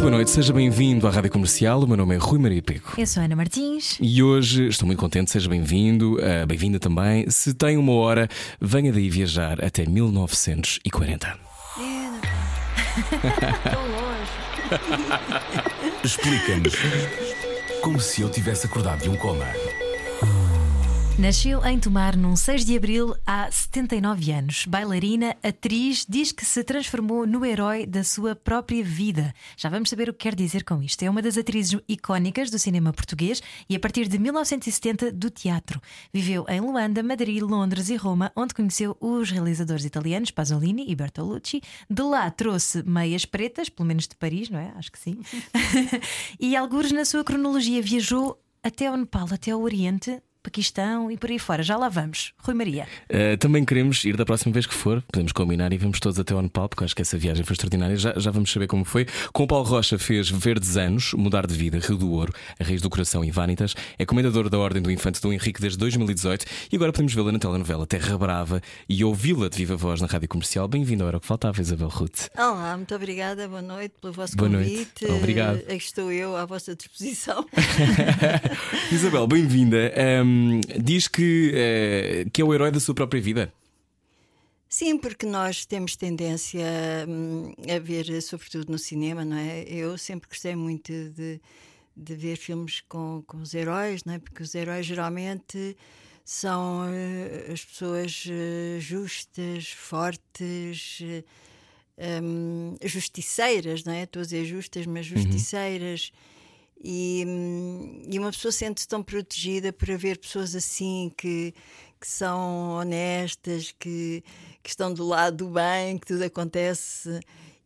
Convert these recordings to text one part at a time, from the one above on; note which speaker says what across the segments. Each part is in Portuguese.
Speaker 1: Muito boa noite, seja bem-vindo à Rádio Comercial. O meu nome é Rui Maria Peco.
Speaker 2: Eu sou Ana Martins.
Speaker 1: E hoje estou muito contente, seja bem-vindo, uh, bem-vinda também. Se tem uma hora, venha daí viajar até 1940.
Speaker 2: Tão longe.
Speaker 3: Explica-nos como se eu tivesse acordado de um coma.
Speaker 2: Nasceu em Tomar num 6 de abril há 79 anos. Bailarina, atriz, diz que se transformou no herói da sua própria vida. Já vamos saber o que quer dizer com isto. É uma das atrizes icónicas do cinema português e, a partir de 1970, do teatro. Viveu em Luanda, Madrid, Londres e Roma, onde conheceu os realizadores italianos Pasolini e Bertolucci. De lá trouxe meias pretas, pelo menos de Paris, não é? Acho que sim. e, alguns na sua cronologia, viajou até ao Nepal, até ao Oriente, Paquistão e por aí fora. Já lá vamos. Rui Maria.
Speaker 1: Uh, também queremos ir da próxima vez que for, podemos combinar e vamos todos até ao Nepal, porque acho que essa viagem foi extraordinária. Já, já vamos saber como foi. Com o Paulo Rocha fez Verdes Anos, Mudar de Vida, Rio do Ouro, A Raiz do Coração e Vanitas. É comendador da Ordem do Infante do Henrique desde 2018 e agora podemos vê-la na telenovela Terra Brava e ouvi-la de viva voz na rádio comercial. Bem-vindo ao Era o que Faltava, Isabel Ruth.
Speaker 4: Olá, muito obrigada, boa noite pelo vosso
Speaker 1: Boa
Speaker 4: convite.
Speaker 1: noite. Obrigado.
Speaker 4: Aqui estou eu à vossa disposição.
Speaker 1: Isabel, bem-vinda. Um, diz que, eh, que é o herói da sua própria vida.
Speaker 4: Sim, porque nós temos tendência hum, a ver, sobretudo no cinema, não é? Eu sempre gostei muito de, de ver filmes com, com os heróis, não é? Porque os heróis geralmente são eh, as pessoas eh, justas, fortes, hum, justiceiras, não é? Estou a dizer justas, mas justiceiras. E, hum, e uma pessoa sente-se tão protegida por haver pessoas assim que, que são honestas, que, que estão do lado do bem, que tudo acontece.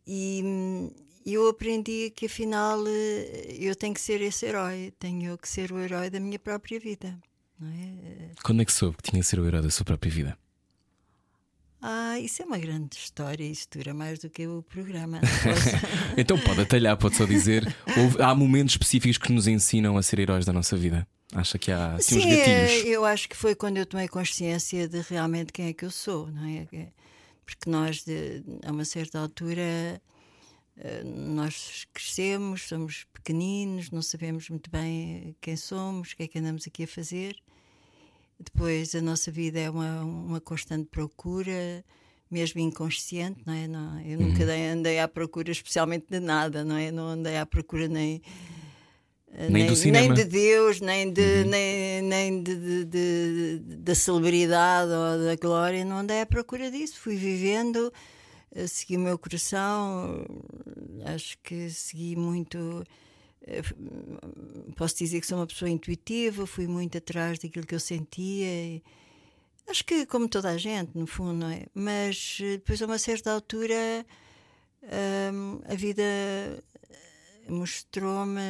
Speaker 4: E hum, eu aprendi que afinal eh, eu tenho que ser esse herói, tenho que ser o herói da minha própria vida. É?
Speaker 1: Quando é que soube que tinha que ser o herói da sua própria vida?
Speaker 4: Ah, isso é uma grande história, isso dura mais do que o programa.
Speaker 1: Então pode atalhar, pode só dizer. houve- há momentos específicos que nos ensinam a ser heróis da nossa vida. Acha que há assim, uns
Speaker 4: Sim,
Speaker 1: gatilhos?
Speaker 4: é, eu acho que foi quando eu tomei consciência de realmente quem é que eu sou, não é? Que- Porque nós, de- a uma certa altura, eh, nós crescemos, somos pequeninos, não sabemos muito bem quem somos, o que é que andamos aqui a fazer. Depois, a nossa vida é uma, uma constante procura, mesmo inconsciente, não é? Não, eu nunca
Speaker 1: Uhum.
Speaker 4: dei- andei à procura, especialmente de nada, não é? Não andei à procura nem
Speaker 1: Nem do cinema. Uhum.
Speaker 4: nem de Deus, nem, de, nem, nem de, de- de- da celebridade ou da glória, não andei à procura disso. Fui vivendo, eh, segui o meu coração, eh, acho que segui muito. Eh, f- Posso dizer que sou uma pessoa intuitiva, fui muito atrás daquilo que eu sentia. e acho que, como toda a gente, no fundo, não é? Mas eh, depois, a uma certa altura, hum, a vida mostrou-me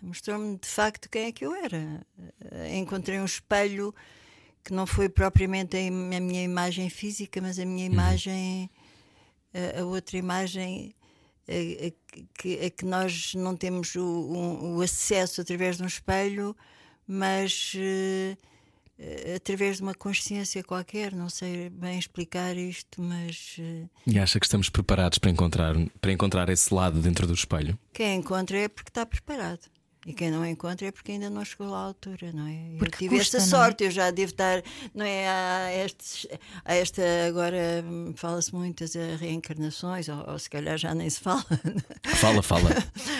Speaker 4: mostrou-me de facto quem é que eu era. Eh, Encontrei um espelho que não foi propriamente a, minha imagem física, mas a minha imagem, a, a outra imagem a, a que, a que nós não temos o, o- o acesso através de um espelho, mas eh, através de uma consciência qualquer. Não sei bem explicar isto, mas. eh,
Speaker 1: E acha que estamos preparados para encontrar, para encontrar esse lado dentro do espelho?
Speaker 4: Quem encontra é porque está preparado. E quem não encontra é porque ainda não chegou lá à altura, não é?
Speaker 2: Porque
Speaker 4: eu tive
Speaker 2: custa,
Speaker 4: esta
Speaker 2: é?
Speaker 4: sorte, eu já devo estar, não é? Há, estes, há esta, agora hum, fala-se muitas eh, reencarnações, ou, ou se calhar já nem se fala.
Speaker 1: Fala, fala.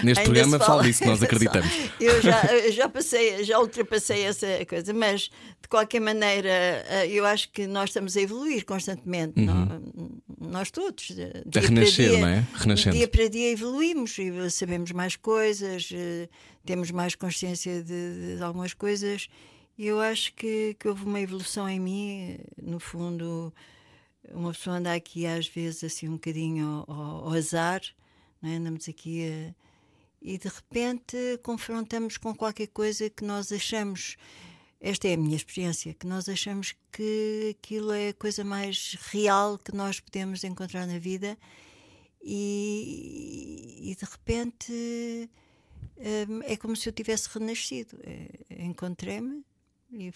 Speaker 1: Neste
Speaker 4: Ainda
Speaker 1: programa
Speaker 4: se
Speaker 1: fala disso, nós acreditamos.
Speaker 4: Eu já, eu já passei, já ultrapassei essa coisa, mas de qualquer maneira, eh, eu acho que nós estamos a evoluir constantemente, não- nós todos. eh, dia para
Speaker 1: Uhum. renascer,
Speaker 4: dia,
Speaker 1: não é? Renascendo.
Speaker 4: Dia para dia evoluímos e sabemos mais coisas, eh, temos mais consciência de, de algumas coisas. E eu acho que, que houve uma evolução em mim, no fundo. Uma pessoa anda aqui às vezes assim um bocadinho ao, ao- azar, é? andamos aqui a, e de repente confrontamos com qualquer coisa que nós achamos esta é a minha experiência, que nós achamos que aquilo é a coisa mais real que nós podemos encontrar na vida e, e de repente é como se eu tivesse renascido. É, Encontrei-me e,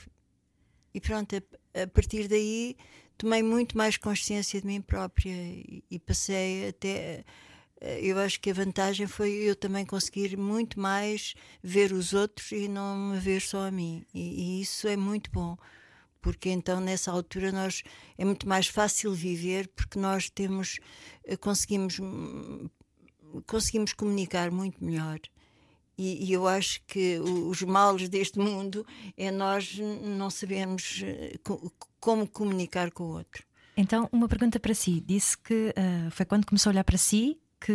Speaker 4: e pronto, a, a partir daí tomei muito mais consciência de mim própria e, e passei até. eh, Eu acho que a vantagem foi eu também conseguir muito mais ver os outros e não me ver só a mim. E, e isso é muito bom, porque então nessa altura nós é muito mais fácil viver porque nós temos eh, conseguimos hum, conseguimos comunicar muito melhor. E, e eu acho que os males deste mundo é nós não sabemos eh, co- como comunicar com o outro.
Speaker 2: Então, uma pergunta para si. Disse que ah, foi quando começou a olhar para si que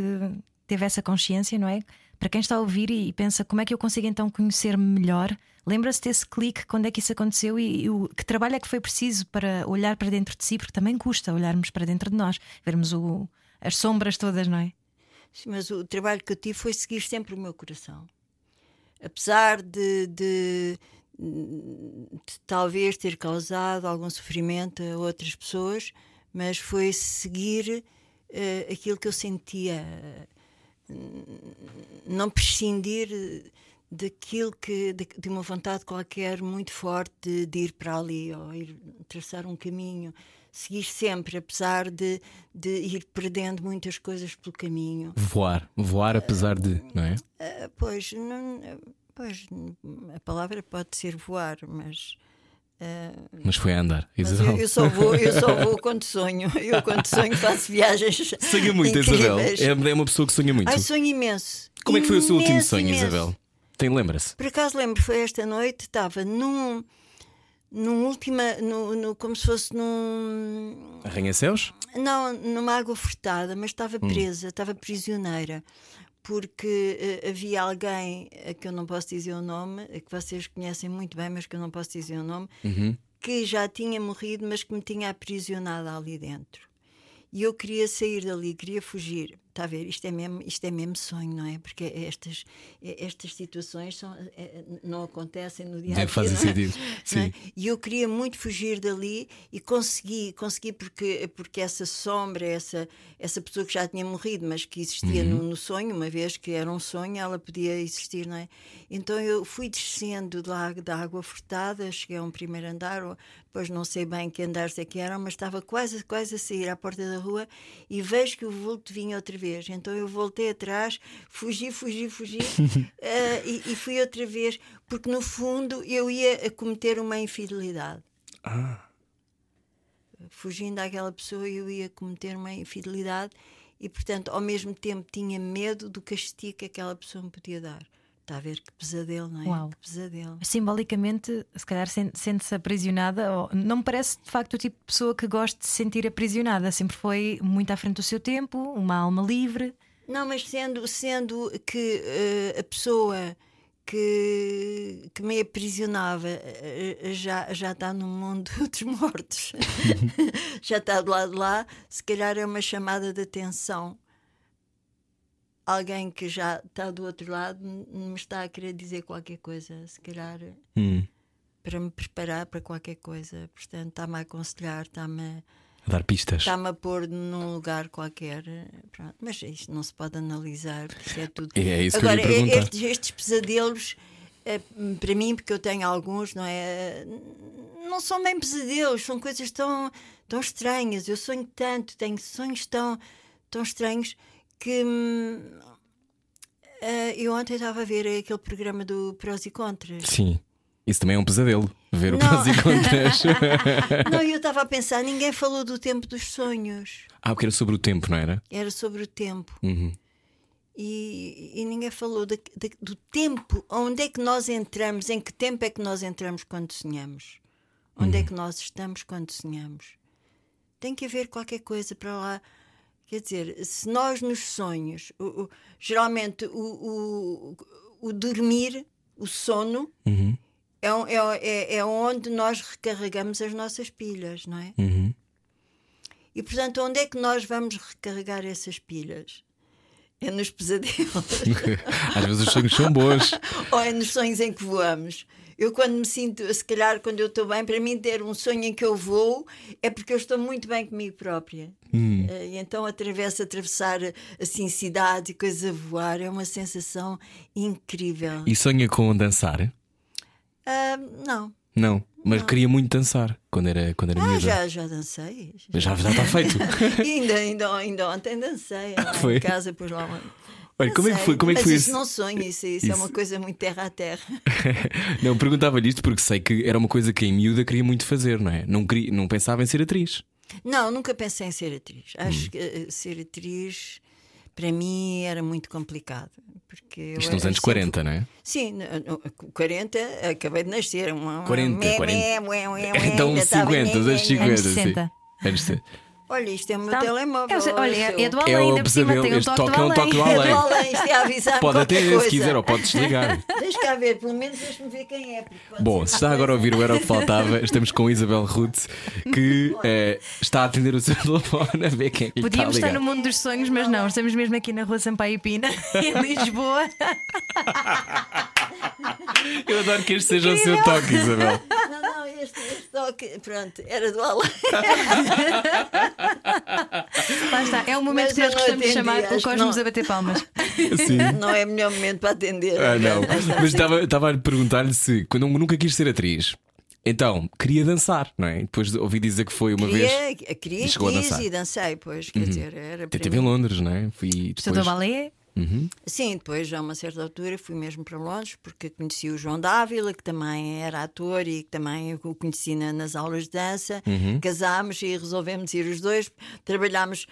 Speaker 2: teve essa consciência, não é? Para quem está a ouvir e, e pensa como é que eu consigo então conhecer-me melhor, lembra-se desse clique, quando é que isso aconteceu e, e o, que trabalho é que foi preciso para olhar para dentro de si, porque também custa olharmos para dentro de nós, vermos o- as sombras todas, não é?
Speaker 4: Mas o trabalho que eu tive foi seguir sempre o meu coração. Apesar de, de- de talvez ter causado algum sofrimento a outras pessoas, mas foi seguir eh, aquilo que eu sentia, não prescindir daquilo que de, de uma vontade qualquer muito forte de, de ir para ali ou ir traçar um caminho seguir sempre apesar de, de ir perdendo muitas coisas pelo caminho
Speaker 1: Voar, voar apesar de, não é?
Speaker 4: Ah, pois não pois a palavra pode ser voar mas ah,
Speaker 1: Mas foi a andar, Isabel.
Speaker 4: eu, eu só vou eu só vou quando sonho eu quando sonho faço viagens
Speaker 1: Sonha muito, Isabel.
Speaker 4: incríveis.
Speaker 1: É é uma pessoa que sonha muito.
Speaker 4: Ai, sonho imenso
Speaker 1: Como é que foi o seu último
Speaker 4: Imenso,
Speaker 1: sonho,
Speaker 4: imenso.
Speaker 1: Isabel? Tem, lembra-se?
Speaker 4: Por acaso lembro, foi esta noite, estava num. Num última. No, no- como se fosse num.
Speaker 1: Arranha-céus?
Speaker 4: Não, numa água furtada, mas estava
Speaker 1: Hum.
Speaker 4: presa, estava prisioneira. Porque eh, havia alguém, a que eu não posso dizer o nome, a que vocês conhecem muito bem, mas que eu não posso dizer o nome,
Speaker 1: Uhum.
Speaker 4: que já tinha morrido, mas que me tinha aprisionado ali dentro. E eu queria sair dali, queria fugir. Está a ver? Isto é mesmo, isto é mesmo sonho, não é? Porque estas, estas situações são, eh, não acontecem no dia a dia. É?
Speaker 1: sentido.
Speaker 4: Não é?
Speaker 1: Sim.
Speaker 4: E eu queria muito fugir dali e consegui, consegui porque, porque essa sombra, essa, essa pessoa que já tinha morrido, mas que existia
Speaker 1: Uhum.
Speaker 4: no, no sonho, uma vez que era um sonho, ela podia existir, não é? Então eu fui descendo lá da água furtada, cheguei a um primeiro andar, ou- depois não sei bem que andares é que eram, mas estava quase, quase a sair à porta da rua e vejo que o vulto vinha outra vez. Então eu voltei atrás, fugi, fugi, fugi eh, e, e fui outra vez, porque no fundo eu ia a cometer uma infidelidade. Fugindo daquela pessoa, eu ia cometer uma infidelidade e, portanto, ao mesmo tempo tinha medo do castigo que aquela pessoa me podia dar. Está a ver que pesadelo, não é?
Speaker 2: Uau.
Speaker 4: Que pesadelo.
Speaker 2: Simbolicamente, se calhar sen- sente-se aprisionada. Ou... Não me parece de facto o tipo de pessoa que gosta de se sentir aprisionada. Sempre foi muito à frente do seu tempo, uma alma livre.
Speaker 4: Não, mas sendo, sendo que eh, a pessoa que, que me aprisionava eh, já, já está no mundo dos mortos, já está do lado de lá, se calhar é uma chamada de atenção. Alguém que já está do outro lado me está a querer dizer qualquer coisa, se calhar
Speaker 1: Hum.
Speaker 4: para me preparar para qualquer coisa. Portanto, está-me a aconselhar, está-me a.
Speaker 1: Dar pistas.
Speaker 4: Está-me a pôr num lugar qualquer. Pronto. Mas isto não se pode analisar, porque é tudo.
Speaker 1: É, é isso que eu
Speaker 4: Agora,
Speaker 1: ia
Speaker 4: estes, estes pesadelos, eh, para mim, porque eu tenho alguns, não é? Não são bem pesadelos, são coisas tão, tão estranhas. Eu sonho tanto, tenho sonhos tão, tão estranhos que. eh, eu ontem estava a ver aquele programa do Prós e Contras.
Speaker 1: Sim. Isso também é um pesadelo. Ver o
Speaker 4: Não.
Speaker 1: prós e contras.
Speaker 4: Não, eu estava a pensar, ninguém falou do tempo dos sonhos.
Speaker 1: ah, porque era sobre o tempo, não era?
Speaker 4: Era sobre o tempo.
Speaker 1: Uhum.
Speaker 4: E, e ninguém falou da- da- do tempo, onde é que nós entramos, em que tempo é que nós entramos quando sonhamos? Onde é que nós estamos quando sonhamos? Tem que haver qualquer coisa para lá. Quer dizer, se nós nos sonhos, o- o- geralmente o, o, dormir, o sono,
Speaker 1: Uhum.
Speaker 4: é, é, é, é onde nós recarregamos as nossas pilhas, não é?
Speaker 1: Uhum.
Speaker 4: E portanto, onde é que nós vamos recarregar essas pilhas? É nos pesadelos.
Speaker 1: Às vezes os sonhos são bons.
Speaker 4: Ou é nos sonhos em que voamos. Eu, quando me sinto, se calhar, quando eu estou bem, para mim, ter um sonho em que eu vou é porque eu estou muito bem comigo própria.
Speaker 1: Hum.
Speaker 4: Eh, E então atravesso, atravessar assim cidades e coisas a voar é uma sensação incrível.
Speaker 1: E sonha com dançar?
Speaker 4: Ah, não.
Speaker 1: Não, mas queria muito dançar quando era, quando era
Speaker 4: Ah,
Speaker 1: miúda.
Speaker 4: já, já dancei.
Speaker 1: Já, já está feito.
Speaker 4: Ainda, ainda, ainda ontem dancei lá
Speaker 1: Foi?
Speaker 4: em casa, pus lá uma.
Speaker 1: Olha, como é que foi, como é que foi
Speaker 4: isso
Speaker 1: esse-
Speaker 4: não sonho, isso, isso, é
Speaker 1: Isso.
Speaker 4: uma coisa muito terra a terra.
Speaker 1: Não, perguntava-lhe isto porque sei que era uma coisa que em miúda queria muito fazer, não é? Não, queria, não pensava em ser atriz.
Speaker 4: Não, nunca pensei em ser atriz.
Speaker 1: Hum.
Speaker 4: Acho que eh, ser atriz para mim era muito complicado. Porque eu
Speaker 1: Isto nos anos
Speaker 4: sempre-
Speaker 1: 40, não é?
Speaker 4: Sim, no- no- 40, acabei de nascer. Um,
Speaker 1: 40,
Speaker 4: mé,
Speaker 1: 40.
Speaker 4: mé, ué, ué, ué,
Speaker 1: Então
Speaker 4: ainda estava
Speaker 1: 50,
Speaker 4: nhé,
Speaker 1: os
Speaker 4: nhé,
Speaker 1: anos
Speaker 4: nhé.
Speaker 1: 50.
Speaker 2: Anos
Speaker 1: sim.
Speaker 2: 60.
Speaker 1: Anos 60.
Speaker 4: Olha, isto é o meu
Speaker 2: Então,
Speaker 4: telemóvel.
Speaker 2: é olha, é, é do
Speaker 1: É
Speaker 2: além,
Speaker 1: o
Speaker 2: ainda por cima
Speaker 1: pesadelo.
Speaker 2: tem o
Speaker 1: Este
Speaker 2: toque
Speaker 1: toque
Speaker 2: do
Speaker 1: é um toque do
Speaker 2: além.
Speaker 4: É do
Speaker 1: além.
Speaker 4: além, isto é a avisar
Speaker 1: Pode até,
Speaker 4: coisa.
Speaker 1: se quiser, ou pode desligar.
Speaker 4: Deixa cá ver, pelo menos deixa-me ver quem é.
Speaker 1: Bom, se está agora a ouvir o Era o que Faltava, estamos com Isabel Ruth, que eh, está a atender o seu telefone a ver quem é que lhe está a
Speaker 2: Podíamos estar no mundo dos sonhos, mas não, estamos mesmo aqui na rua Sampaio e Pina, em Lisboa.
Speaker 1: Eu adoro que este seja o seu toque, Isabel.
Speaker 4: Não, não, este, este toque, pronto, era do além.
Speaker 2: Lá está, é o momento
Speaker 4: Mas
Speaker 2: que nós gostamos de chamar o Cosmos
Speaker 4: não.
Speaker 2: a bater palmas.
Speaker 1: Sim.
Speaker 4: Não é o melhor momento para atender.
Speaker 1: Ah, não. Mas estava, estava a perguntar-lhe se quando nunca quis ser atriz, então queria dançar, não é? Depois ouvi dizer que foi uma vez.
Speaker 4: Queria, queria
Speaker 1: E chegou a
Speaker 4: quis
Speaker 1: dançar. Uhum.
Speaker 4: e dancei, pois, quer dizer, era
Speaker 1: teve em. Londres, não é? Fui depois...
Speaker 2: Estudou balé?
Speaker 4: Sim, depois, a uma certa altura, fui mesmo para Londres, porque conheci o João Dávila, que também era ator e que também o conheci na- nas aulas de dança.
Speaker 1: Uhum.
Speaker 4: Casámos e resolvemos ir os dois. Trabalhámos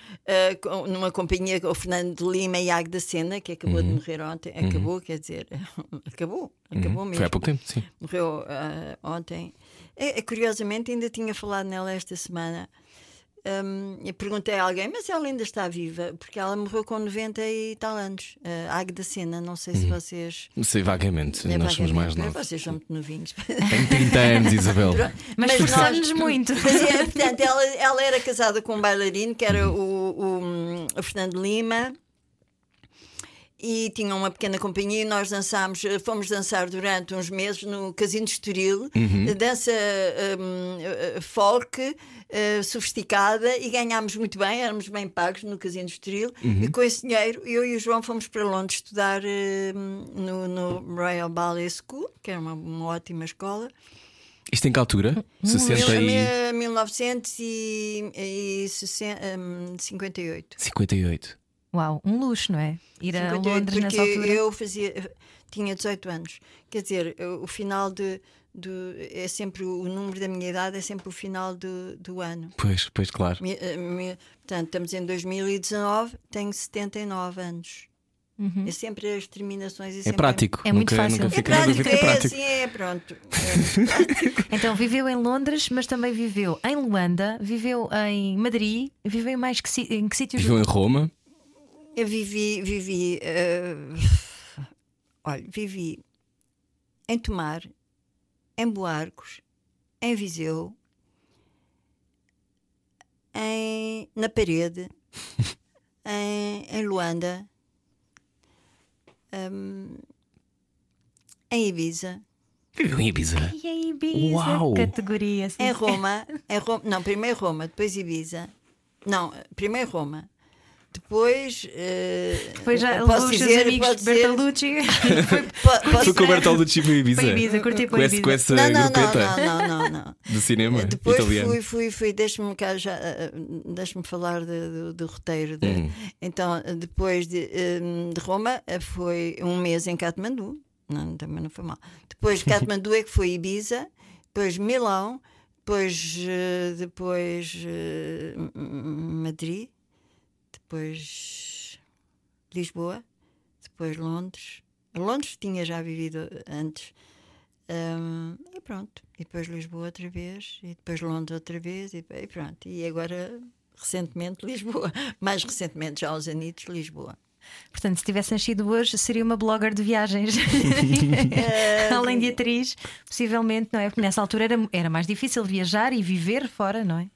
Speaker 4: com- numa companhia com o Fernando de Lima e Águeda Sena, que acabou de morrer ontem. Acabou, quer dizer, acabou, acabou mesmo.
Speaker 1: Uhum. Foi há pouco tempo, sim.
Speaker 4: Morreu ah, ontem. É, é, curiosamente, ainda tinha falado nela esta semana. E perguntei a alguém, mas ela ainda está viva, porque ela morreu com 90 e tal anos. A Águeda Sena, não sei se
Speaker 1: Uhum.
Speaker 4: vocês.
Speaker 1: Sei vagamente,
Speaker 4: É
Speaker 1: nós somos mais novos.
Speaker 4: Vocês são muito novinhos.
Speaker 1: Tenho 30 anos, Isabel.
Speaker 2: Mas,
Speaker 4: Mas nós-
Speaker 2: forçamos-nos muito.
Speaker 4: Fazia- portanto, ela, ela era casada com um bailarino que era o, o, o Fernando Lima. E tinha uma pequena companhia e nós dançámos, eh, fomos dançar durante uns meses no Casino de Estoril, dança hum, eh, folk, eh, sofisticada, e ganhámos muito bem, éramos bem pagos no Casino de Estoril. E com esse dinheiro, eu e o João fomos para Londres estudar hum, no, no Royal Ballet School, que era uma, uma ótima escola.
Speaker 1: Isto em que altura? 60 e...
Speaker 4: Mil- 1958.
Speaker 1: 58.
Speaker 2: Uau, um luxo, não é? Ir a
Speaker 4: 58,
Speaker 2: Londres
Speaker 4: porque
Speaker 2: nessa altura.
Speaker 4: eu fazia, tinha 18 anos. Quer dizer, o final de, do é sempre o número da minha idade é sempre o final do, do ano.
Speaker 1: Pois, pois, claro.
Speaker 4: Mi- eh, mi- portanto, estamos em 2019, tenho 79 anos. É sempre as terminações
Speaker 1: Uhum. É
Speaker 4: sempre
Speaker 1: prático.
Speaker 2: É muito
Speaker 1: nunca,
Speaker 2: fácil.
Speaker 1: Nunca
Speaker 4: É
Speaker 1: fica na
Speaker 4: prático,
Speaker 1: dúvida. É
Speaker 4: é,
Speaker 1: prático.
Speaker 4: assim, é pronto. É.
Speaker 2: Então viveu em Londres, mas também viveu em Luanda, viveu em Madrid, viveu em mais que, em que sítios?
Speaker 1: Viveu em Roma.
Speaker 4: Eu vivi, vivi, eh, olha, vivi em Tomar, em Boarcos, em Viseu, em, na Parede, em, em Luanda, hum, em Ibiza,
Speaker 1: Viveu em Ibiza.
Speaker 2: E em Ibiza,
Speaker 1: Uau!
Speaker 2: categoria. sim.
Speaker 4: em Roma, em Roma, não, primeiro Roma, depois Ibiza, não, primeiro Roma. Depois, eh,
Speaker 2: Depois já levou os seus
Speaker 4: dizer,
Speaker 2: amigos Bertolucci. Foi
Speaker 1: com o Bertolucci para Ibiza.
Speaker 2: Para Ibiza, curti para
Speaker 1: com, esse,
Speaker 2: Ibiza.
Speaker 1: com essa
Speaker 4: não, não, não,
Speaker 1: grupeta
Speaker 4: não, não, não, não.
Speaker 1: do cinema
Speaker 4: Depois
Speaker 1: italiano.
Speaker 4: fui, fui, fui, deixa-me cá já, eh, deixa-me falar de- do, do roteiro. de-
Speaker 1: Hum.
Speaker 4: Então, eh, depois de, eh, de Roma, eh, foi um mês em Katmandu. Não, também não foi mal. Depois de Katmandu é que foi Ibiza, depois Milão, depois, eh, depois eh, Madrid, depois Lisboa, depois Londres. Londres tinha já vivido antes. Hum, e pronto. E depois Lisboa outra vez, e depois Londres outra vez, e, e pronto. E agora, recentemente, Lisboa. Mais recentemente, já aos anitos, Lisboa.
Speaker 2: Portanto, se tivesse nascido hoje, seria uma blogger de viagens. Além de atriz, possivelmente, não é? Porque nessa altura era, era mais difícil viajar e viver fora, não é?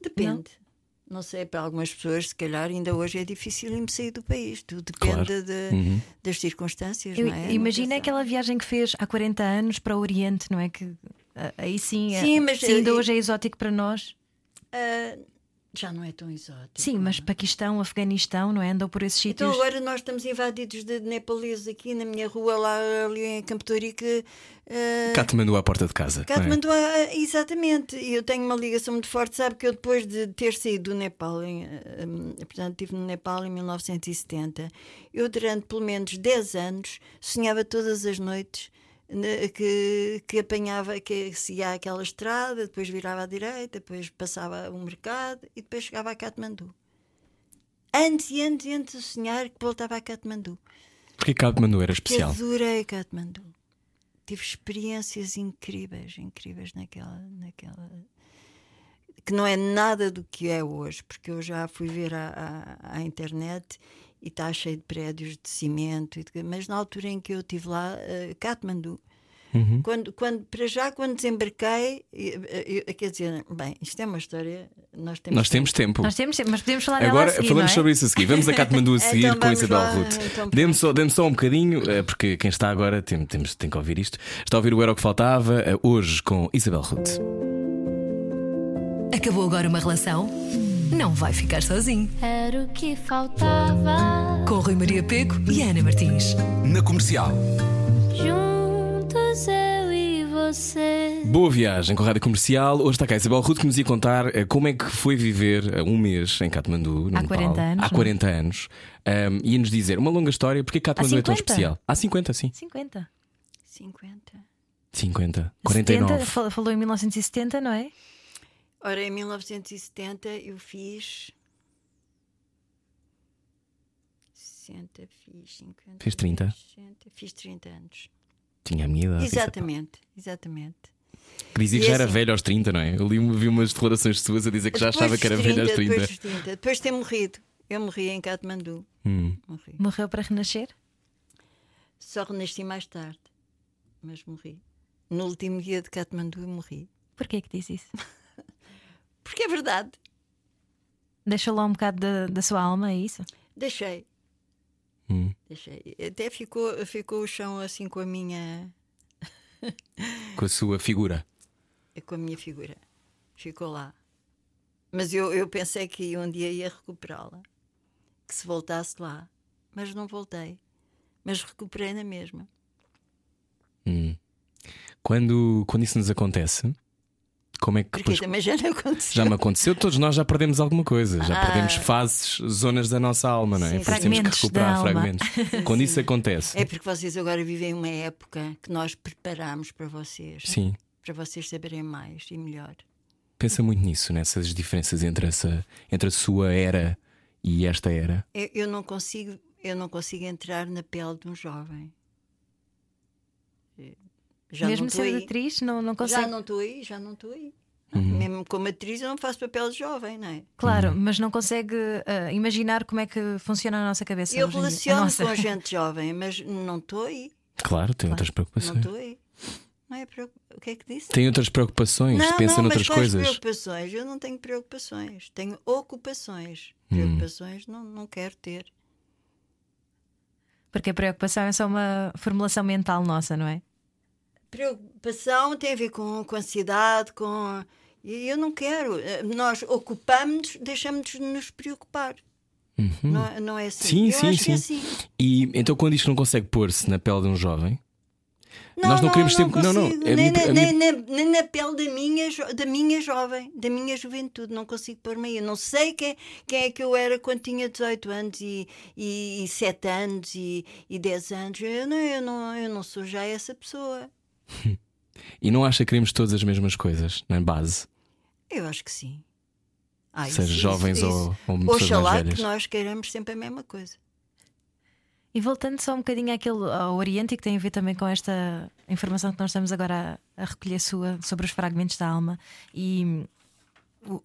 Speaker 4: Depende. Não sei, para algumas pessoas, se calhar, ainda hoje é difícil me sair do país. Tudo depende
Speaker 1: Claro.
Speaker 4: de-
Speaker 1: Uhum.
Speaker 4: das circunstâncias.
Speaker 2: Eu-
Speaker 4: não é?
Speaker 2: imagina aquela viagem que fez há 40 anos para o Oriente, não é? Que aí sim, é-
Speaker 4: Sim, mas,
Speaker 2: sim, ainda hoje é exótico para nós.
Speaker 4: sabe. Já não é tão exótico.
Speaker 2: Sim, mas Paquistão, Afeganistão, não é? Andou por esses
Speaker 4: Então
Speaker 2: sítios.
Speaker 4: agora nós estamos invadidos de nepaleses aqui na minha rua, lá ali em Campo Torico. ah,
Speaker 1: Katmandu à porta de casa. é?
Speaker 4: Katmandu, ah, exatamente. E eu tenho uma ligação muito forte. Sabe que eu, depois de ter saído do Nepal, em, ah, hum, portanto, estive no Nepal em 1970, eu, durante pelo menos 10 anos, sonhava todas as noites que, que apanhava, que seguia aquela estrada, depois virava à direita, depois passava o mercado e depois chegava a Katmandu. Antes e antes e antes de sonhar que voltava a Katmandu.
Speaker 1: Porque Katmandu era
Speaker 4: Que
Speaker 1: especial.
Speaker 4: adorei Katmandu. Tive experiências incríveis, incríveis naquela, naquela. Que não é nada do que é hoje, porque eu já fui ver à, à, à internet e está cheio de prédios de cimento. e de- mas na altura em que eu estive lá, eh, Katmandu,
Speaker 1: Uhum.
Speaker 4: quando, quando, para já, quando desembarquei, eh, eh, quer dizer, bem, isto é uma história. Nós temos,
Speaker 1: Nós temos tempo.
Speaker 2: Nós temos, mas podemos falar
Speaker 1: Agora
Speaker 2: seguir,
Speaker 1: falamos
Speaker 2: é?
Speaker 1: sobre isso a seguir. Vamos a Katmandu a seguir
Speaker 4: Então
Speaker 1: com Isabel
Speaker 4: lá,
Speaker 1: Ruth.
Speaker 4: então
Speaker 1: Dê-me só, dê só um bocadinho, eh, porque quem está agora tem, temos, tem que ouvir isto. Está a ouvir o Era o que Faltava, eh, hoje com Isabel Ruth.
Speaker 5: Acabou agora uma relação? Não vai ficar sozinho.
Speaker 6: Era o que faltava.
Speaker 5: Com Rui Maria Peco e Ana Martins.
Speaker 3: Na comercial.
Speaker 6: Juntos eu e você.
Speaker 1: Boa viagem com a Rádio Comercial. Hoje está cá a Isabel Ruth que nos ia contar eh, como é que foi viver eh, um mês em Katmandu. no
Speaker 2: Há
Speaker 1: Nepal.
Speaker 2: 40 anos,
Speaker 1: Há
Speaker 2: não é?
Speaker 1: 40 anos. Um, ia nos dizer uma longa história porque Katmandu é tão
Speaker 2: 50?
Speaker 1: especial. Há 50, sim.
Speaker 2: 50.
Speaker 4: 50.
Speaker 1: 50. 49.
Speaker 2: 70, fal- falou em 1970, não é?
Speaker 4: Ora, em 1970 eu fiz. 60, fiz 50.
Speaker 1: Fez 30?
Speaker 4: 60, fiz 30 anos.
Speaker 1: Tinha a minha idade.
Speaker 4: Exatamente, exatamente.
Speaker 1: Que dizia que já era
Speaker 4: assim-
Speaker 1: velho aos 30, não é? Eu li, vi umas declarações suas a dizer que já achava que era
Speaker 4: dos
Speaker 1: velho aos 30.
Speaker 4: Depois, dos 30, depois de ter morrido. Eu morri em Katmandu.
Speaker 1: Hum.
Speaker 4: Morri.
Speaker 2: Morreu para renascer?
Speaker 4: Só renasci mais tarde. Mas morri. No último dia de Katmandu eu morri.
Speaker 2: Porquê que diz isso?
Speaker 4: Porque é verdade.
Speaker 2: Deixou lá um bocado da, da sua alma, é isso?
Speaker 4: Deixei.
Speaker 1: Hum.
Speaker 4: Deixei. Até ficou, ficou o chão assim com a minha.
Speaker 1: Com a sua figura.
Speaker 4: com a minha figura. Ficou lá. Mas eu, eu pensei que um dia ia recuperá-la. Que se voltasse lá. Mas não voltei. Mas recuperei na mesma.
Speaker 1: Hum. Quando, quando isso nos acontece, como é que
Speaker 4: Porque
Speaker 1: depois.
Speaker 4: também já não aconteceu.
Speaker 1: Já me aconteceu, todos nós já perdemos alguma coisa, já
Speaker 4: Ah.
Speaker 1: perdemos fases, zonas da nossa alma, não é?
Speaker 4: Sim,
Speaker 1: Depois temos que recuperar fragmentos. Quando isso acontece,
Speaker 4: É porque vocês agora vivem uma época que nós preparamos para vocês.
Speaker 1: sim,
Speaker 4: Para vocês saberem mais e melhor.
Speaker 1: pensa muito nisso, nessas diferenças entre, essa, entre a sua era e esta era.
Speaker 4: Eu, eu não consigo, eu não consigo entrar na pele de um jovem. Já
Speaker 2: Mesmo
Speaker 4: não
Speaker 2: sendo
Speaker 4: aí.
Speaker 2: atriz, não, não
Speaker 4: Já
Speaker 2: consegue.
Speaker 4: não estou aí, já não estou aí.
Speaker 1: Uhum.
Speaker 4: Mesmo como atriz, eu não faço papel de jovem, não é?
Speaker 2: Claro, mas não consegue ah, imaginar como é que funciona a nossa cabeça.
Speaker 4: Eu relaciono
Speaker 2: nossa.
Speaker 4: com gente jovem, mas não estou aí.
Speaker 1: Claro, tem outras
Speaker 4: Não
Speaker 1: preocupações.
Speaker 4: estou aí. Não é preocup... O que é que disse?
Speaker 1: Tem outras preocupações,
Speaker 4: não,
Speaker 1: pensa
Speaker 4: não,
Speaker 1: noutras
Speaker 4: mas quais
Speaker 1: coisas.
Speaker 4: preocupações? Eu não tenho preocupações. Tenho ocupações.
Speaker 1: Hum.
Speaker 4: Preocupações não, não quero ter.
Speaker 2: Porque a preocupação é só uma formulação mental nossa, não é?
Speaker 4: Preocupação tem a ver com, com ansiedade, com. Eu não quero. Eh, Nós ocupamos-nos, deixamos de nos preocupar. Não, é- não é assim?
Speaker 1: Sim,
Speaker 4: eu
Speaker 1: sim,
Speaker 4: é
Speaker 1: sim.
Speaker 4: assim.
Speaker 1: E então, quando isto não consegue pôr-se na pele de um jovem,
Speaker 4: Não,
Speaker 1: Nós não queremos
Speaker 4: não
Speaker 1: ter- não, não, a
Speaker 4: nem,
Speaker 1: minha- a
Speaker 4: nem- nem na, nem na pele da minha, jo- da minha jovem, da minha juventude, não consigo pôr-me aí. Eu não sei quem, quem é que eu era quando tinha 18 anos e, e, e 7 anos e, e 10 anos. Eu não, eu, não, eu não sou já essa pessoa.
Speaker 1: e não acha que queremos todas as mesmas coisas, na base,
Speaker 4: Eu acho que sim. Ah,
Speaker 1: seja jovens ou, ou pessoas
Speaker 4: Oxalá
Speaker 1: mais velhas.
Speaker 4: que nós queiramos sempre a mesma coisa.
Speaker 2: E voltando só um bocadinho àquele, ao Oriente, e que tem a ver também com esta informação que nós estamos agora a, a recolher sua sobre os fragmentos da alma. E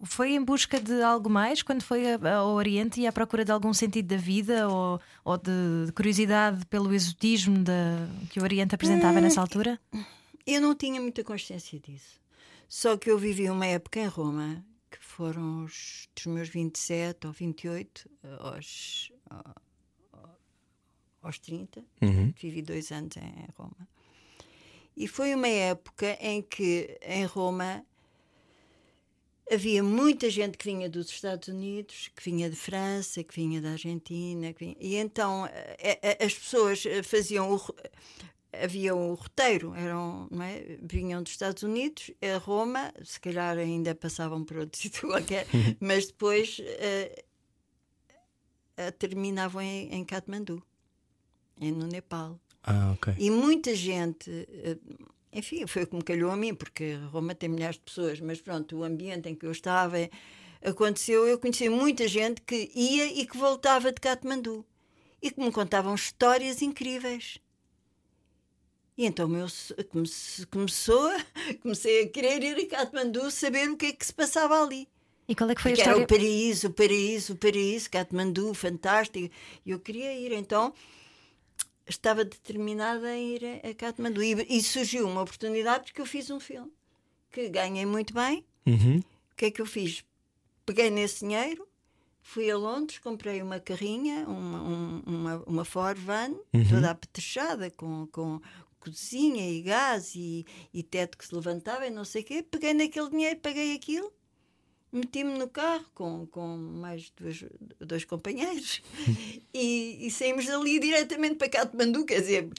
Speaker 2: foi em busca de algo mais quando foi ao Oriente e à procura de algum sentido da vida ou, ou de curiosidade pelo exotismo da, que o Oriente apresentava nessa altura?
Speaker 4: Eu não tinha muita consciência disso. Só que eu vivi uma época em Roma que foram os, dos meus 27 ou 28 aos, aos 30.
Speaker 1: Uhum.
Speaker 4: Vivi dois anos em Roma. E foi uma época em que em Roma havia muita gente que vinha dos Estados Unidos, que vinha de França, que vinha da Argentina, que vinha... e então eh, eh, as pessoas eh, faziam o, havia o roteiro, eram, é? vinham dos Estados Unidos a Roma, se calhar ainda passavam por outro sítio qualquer, mas depois uh, uh, terminavam em, em Katmandu, em, no Nepal.
Speaker 1: Ah.
Speaker 4: E muita gente, uh, enfim, foi como calhou a mim, porque Roma tem milhares de pessoas, mas pronto, o ambiente em que eu estava aconteceu, eu conheci muita gente que ia e que voltava de Katmandu e que me contavam histórias incríveis e então meu, começou a, comecei a querer ir a Katmandu saber o que é que se passava ali.
Speaker 2: E qual é que foi
Speaker 4: Porque
Speaker 2: a história?
Speaker 4: Era o paraíso, o paraíso, o paraíso, Katmandu, fantástico. E eu queria ir, então estava determinada a ir a, a Katmandu. E, e, surgiu uma oportunidade porque eu fiz um filme que ganhei muito bem.
Speaker 1: Uhum.
Speaker 4: O que é que eu fiz? Peguei nesse dinheiro, fui a Londres, comprei uma carrinha, uma, uma, uma Ford Van,
Speaker 1: Uhum.
Speaker 4: toda apetrechada, com, com cozinha e gás e, e teto que se levantava e não sei o quê. Peguei naquele dinheiro, paguei aquilo, meti-me no carro com, com mais dois, dois companheiros e, e saímos dali diretamente para Katmandu, quer dizer,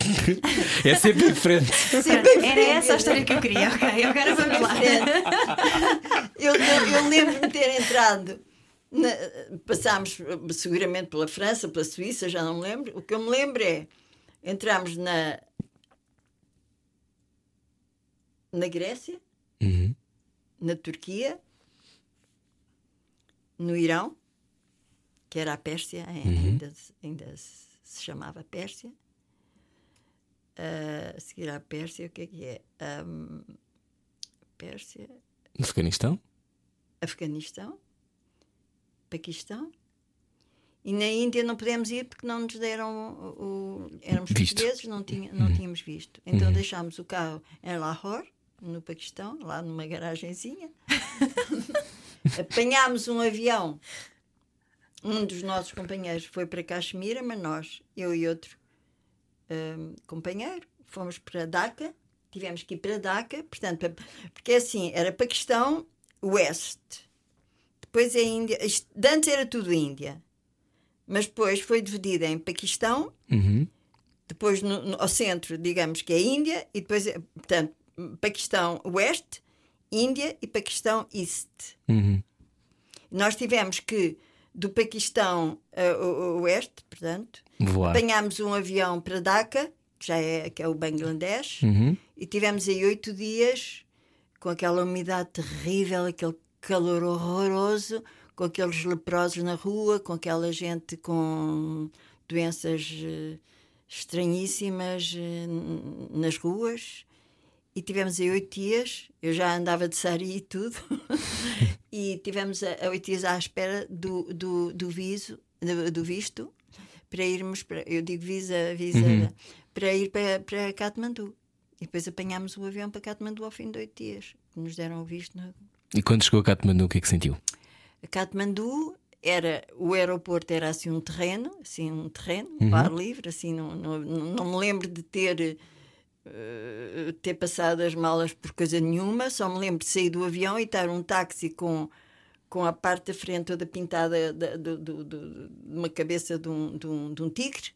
Speaker 1: É sempre diferente.
Speaker 4: sempre em
Speaker 2: Era essa a história que eu queria, ok? Agora vamos lá.
Speaker 4: eu, eu, eu lembro-me de ter entrado. Na, passámos seguramente pela França, pela Suíça, já não me lembro. O que eu me lembro é entramos na na Grécia,
Speaker 1: Uhum.
Speaker 4: na Turquia, no Irão, que era a Pérsia, ainda, ainda se chamava Pérsia. Ah, a seguir à Pérsia, o que é que é? Ahm, Pérsia,
Speaker 1: Afeganistão?
Speaker 4: Afeganistão, Paquistão. E na Índia não podemos ir porque não nos deram o. o- éramos
Speaker 1: Visto.
Speaker 4: portugueses, não, tinha, não tínhamos visto. Então deixámos o carro em Lahore, no Paquistão, lá numa garagenzinha. Apanhámos um avião. Um dos nossos companheiros foi para Caxemira, mas nós, eu e outro hum, companheiro, fomos para Dhaka. Tivemos que ir para Dhaka, portanto, porque assim, era Paquistão, Oeste. Depois é Índia. Antes era tudo Índia. Mas depois foi dividida em Paquistão,
Speaker 1: Uhum.
Speaker 4: depois no, no- ao centro, digamos que é Índia, e depois, é, portanto, Paquistão Oeste, Índia e Paquistão East.
Speaker 1: Uhum.
Speaker 4: Nós tivemos que, do Paquistão eh, o- o- Oeste, portanto,
Speaker 1: Voar.
Speaker 4: apanhámos um avião para Dhaka, que já é, que é o Bangladesh,
Speaker 1: Uhum.
Speaker 4: e tivemos aí oito dias com aquela umidade terrível, aquele calor horroroso, com aqueles leprosos na rua, com aquela gente com doenças eh, estranhíssimas eh, nas ruas. E tivemos aí oito dias, eu já andava de sari e tudo, e tivemos a, oito dias à espera do, do, do, viso, do, do visto para irmos, para, eu digo visa, visa para ir para, para Katmandu. E depois apanhámos o avião para Katmandu ao fim de oito dias, que nos deram o visto. No...
Speaker 1: E quando chegou a Katmandu, o que é que sentiu?
Speaker 4: A Katmandu era o aeroporto era assim um terreno, assim um terreno, um ar livre, assim não, não, não me lembro de ter eh, ter passado as malas por coisa nenhuma, só me lembro de sair do avião e estar um táxi com com a parte da frente toda pintada da- do, do, do- de uma cabeça de um, de, um, de um tigre,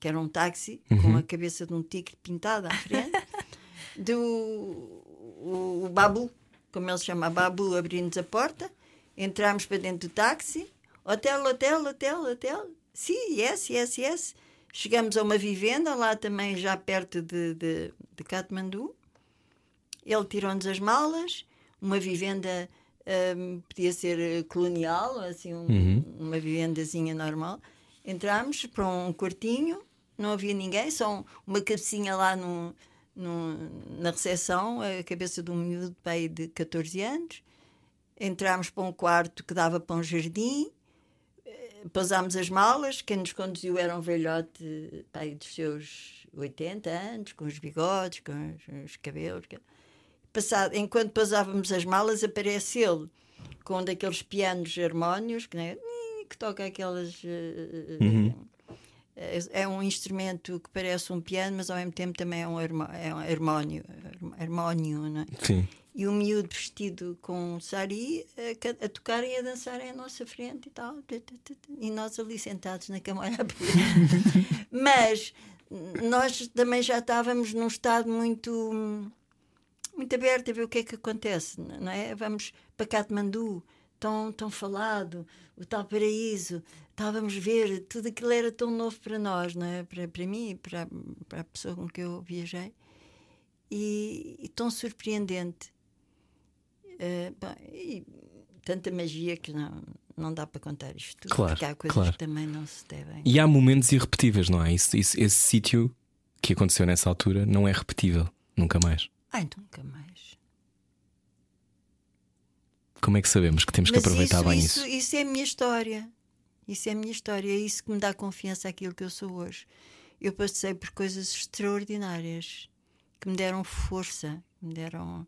Speaker 4: que era um táxi com a cabeça de um tigre pintada à frente, do o, o Babu, como ele se chama, Babu, abrindo-nos a porta, entramos para dentro do táxi, hotel, hotel, hotel, hotel, sim, yes, yes, yes. Chegamos a uma vivenda, lá também já perto de, de, de Katmandu. Ele tirou-nos as malas, uma vivenda hum, podia ser colonial, assim, um- uma vivendazinha normal. Entramos para um quartinho, não havia ninguém, só um- uma cabecinha lá no, no- na recepção, a cabeça de um miúdo pai de 14 anos. Entramos para um quarto que dava para um jardim, pousámos as malas. Quem nos conduziu era um velhote pai dos seus 80 anos, com os bigodes, com os, os cabelos. Passado, enquanto pousávamos as malas, aparece ele com daqueles pianos harmónios que, né, que toca aquelas. eh,
Speaker 1: Uhum.
Speaker 4: é, é um instrumento que parece um piano, mas ao mesmo tempo também é um, é um harmónio, harmónio não é?
Speaker 1: Sim.
Speaker 4: E o miúdo vestido com sari a, a tocarem e a dançarem à nossa frente e tal. E nós ali sentados na cama olhar. Mas nós também já estávamos num estado muito, muito aberto a ver o que é que acontece, não é? Vamos para Katmandu, tão, tão falado, o tal paraíso. Estávamos a ver, tudo aquilo era tão novo para nós, não é? Para, para mim, para, para a pessoa com que eu viajei. E, e tão surpreendente. Eh, bom, e tanta magia que não, não dá para contar isto tudo,
Speaker 1: Claro,
Speaker 4: porque há coisas
Speaker 1: claro.
Speaker 4: que também não se devem.
Speaker 1: E há momentos irrepetíveis, não é? Isso, isso- esse sítio que aconteceu nessa altura não é repetível, nunca mais.
Speaker 4: Ai, nunca mais.
Speaker 1: Como é que sabemos que temos que
Speaker 4: Mas
Speaker 1: aproveitar
Speaker 4: isso,
Speaker 1: bem
Speaker 4: isso,
Speaker 1: isso?
Speaker 4: isso é a minha história. Isso é a minha história. É isso que me dá confiança àquilo que eu sou hoje. Eu passei por coisas extraordinárias que me deram força, que me deram.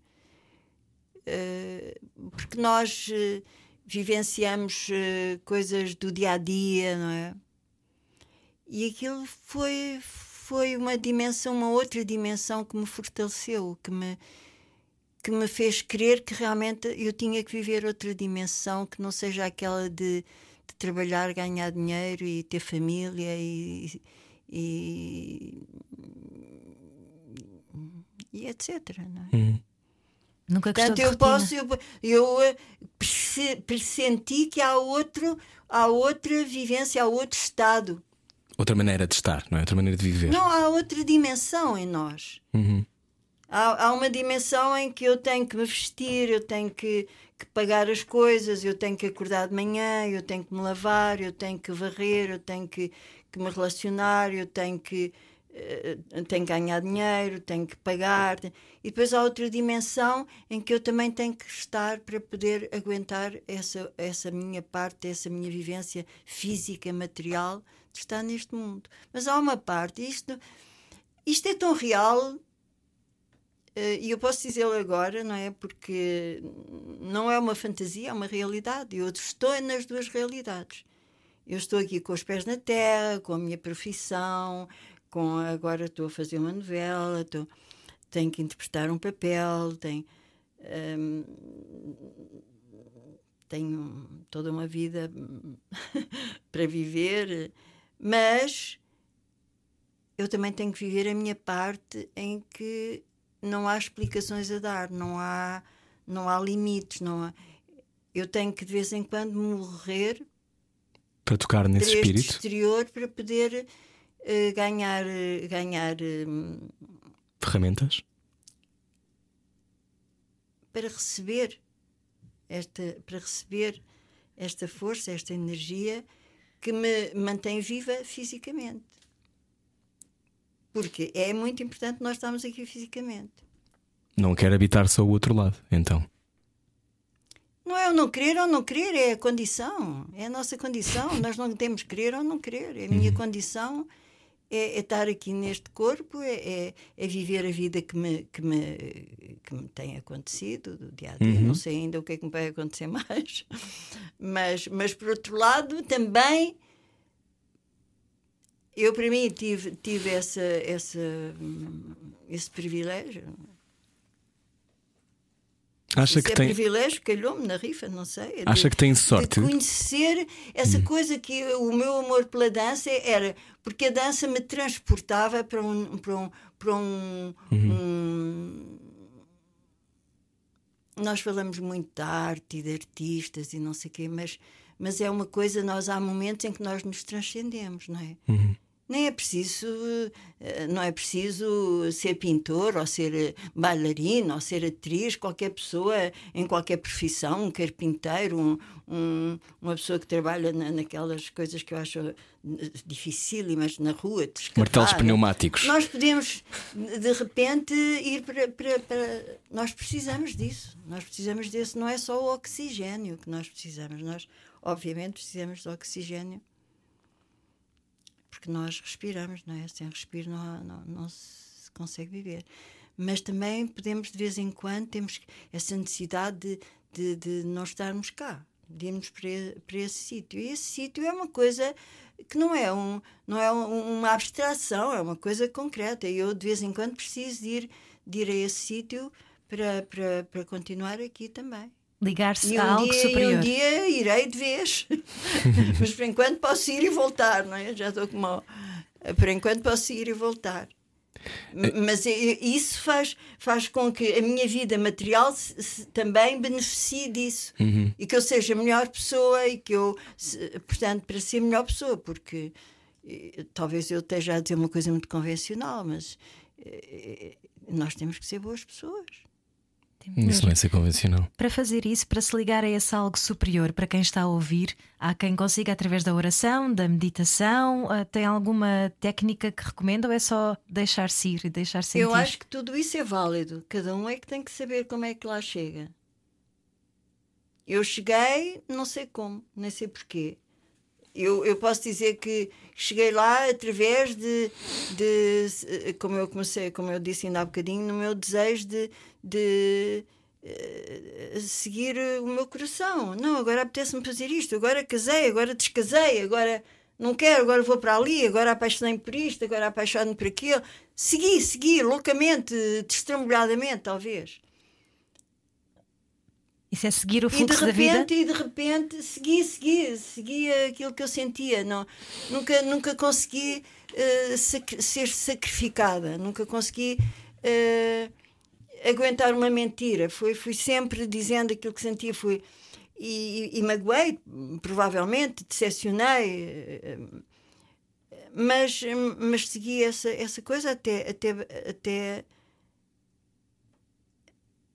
Speaker 4: Eh, porque nós eh, vivenciamos eh, coisas do dia a dia, não é? E aquilo foi, foi uma dimensão, uma outra dimensão que me fortaleceu, que me, que me fez crer que realmente eu tinha que viver outra dimensão que não seja aquela de, de trabalhar, ganhar dinheiro e ter família e, e, e etc. Não é?
Speaker 1: Hum.
Speaker 2: Nunca
Speaker 4: Portanto, eu posso, eu, eu eh, perce- pressenti que há outro, há outra vivência, há outro estado.
Speaker 1: Outra maneira de estar, não é? Outra maneira de viver.
Speaker 4: Não há outra dimensão em nós.
Speaker 1: Uhum.
Speaker 4: Há, há uma dimensão em que eu tenho que me vestir, eu tenho que, que pagar as coisas, eu tenho que acordar de manhã, eu tenho que me lavar, eu tenho que varrer, eu tenho que, que me relacionar, eu tenho que, tenho que ganhar dinheiro, tenho que pagar. E depois há outra dimensão em que eu também tenho que estar para poder aguentar essa, essa minha parte, essa minha vivência física, material, de estar neste mundo. Mas há uma parte, isto, isto é tão real eh, E eu posso dizê-lo agora, não é? Porque não é uma fantasia, é uma realidade. Eu estou nas duas realidades. Eu estou aqui com os pés na terra, com a minha profissão, com agora estou a fazer uma novela, estou, tenho que interpretar um papel, tenho, hum, tenho toda uma vida hum, para viver, mas eu também tenho que viver a minha parte em que não há explicações a dar, não há, não há limites, não há. Eu tenho que de vez em quando morrer
Speaker 1: Para tocar nesse espírito.
Speaker 4: exterior para poder ganhar, eh, ganhar hum,
Speaker 1: Ferramentas.
Speaker 4: para receber esta, para receber esta força, esta energia que me mantém viva fisicamente. Porque é muito importante nós estarmos aqui fisicamente.
Speaker 1: Não quer habitar só o outro lado, então.
Speaker 4: Não é o não querer ou não querer, é a condição, é a nossa condição. Nós não temos que querer ou não querer. É a minha condição é, é estar aqui neste corpo, é, é, é viver a vida que me, que, me, que me tem acontecido do dia a dia. Não sei ainda o que é que me vai acontecer mais, mas, mas por outro lado, também eu, para mim, tive, tive essa, essa, hum, esse privilégio.
Speaker 1: Acha
Speaker 4: Isso
Speaker 1: que
Speaker 4: é
Speaker 1: tem.
Speaker 4: privilégio, calhou-me na rifa, não sei.
Speaker 1: Acha que tem sorte?
Speaker 4: De conhecer essa coisa que o meu amor pela dança era porque a dança me transportava para um. Para um, para um, um- nós falamos muito de arte e de artistas e não sei o quê, mas, mas é uma coisa, nós há momentos em que nós nos transcendemos, não é? Nem é preciso, eh, não é preciso ser pintor ou ser bailarino ou ser atriz, qualquer pessoa em qualquer profissão, um carpinteiro, um, um- uma pessoa que trabalha na- naquelas coisas que eu acho eh, dificílimas na rua, de
Speaker 1: Martelos
Speaker 4: né?
Speaker 1: pneumáticos.
Speaker 4: Nós podemos, de repente, ir para, para, para- Nós precisamos disso. Nós precisamos desse. Não é só o oxigênio que nós precisamos. Nós, obviamente, precisamos de oxigênio. Porque nós respiramos, não é? Sem respiro não, não, não se consegue viver. Mas também podemos, de vez em quando, temos essa necessidade de, de, de não estarmos cá, de irmos para, para esse sítio. E esse sítio é uma coisa que não é, um, não é um, uma abstração, é uma coisa concreta. E eu, de vez em quando, preciso de ir, de ir a esse sítio para, para, para continuar aqui também.
Speaker 2: Ligar-se
Speaker 4: E
Speaker 2: a
Speaker 4: um,
Speaker 2: algo
Speaker 4: dia,
Speaker 2: superior.
Speaker 4: e um dia irei de vez. Mas por enquanto posso ir e voltar, não é? Já estou como. ao- Por enquanto posso ir e voltar. M- Mas e- e isso faz, faz com que a minha vida material se- se- também beneficie disso. E que eu seja melhor pessoa e que eu, se- portanto, para ser melhor pessoa, porque eh, talvez eu esteja a dizer uma coisa muito convencional, mas eh, nós temos que ser boas pessoas.
Speaker 1: Isso não é ser convencional.
Speaker 2: Para fazer isso, para se ligar a esse algo superior, para quem está a ouvir, há quem consiga através da oração, da meditação, ah, tem alguma técnica que recomenda ou é só deixar-se ir e deixar sentir?
Speaker 4: Eu acho que tudo isso é válido. Cada um é que tem que saber como é que lá chega. Eu cheguei, não sei como, nem sei porquê. Eu, eu posso dizer que cheguei lá através de, de como eu comecei, como eu disse ainda há bocadinho, no meu desejo de, de eh, seguir o meu coração. Não, agora apetece-me fazer isto, agora casei, agora descasei, agora não quero, agora vou para ali, agora apaixonei-me por isto, agora apaixonei-me por aquilo. Segui, segui, loucamente, destrambulhadamente, talvez.
Speaker 2: Isso é seguir o
Speaker 4: E de
Speaker 2: fluxo da vida?
Speaker 4: repente, e de repente, segui, segui, segui aquilo que eu sentia. Não, nunca, nunca consegui eh, sacri- ser sacrificada, nunca consegui eh, aguentar uma mentira. Fui, fui sempre dizendo aquilo que sentia. Fui, e, e, e magoei, provavelmente, decepcionei. eh, mas, mas segui essa, essa coisa até, até, até,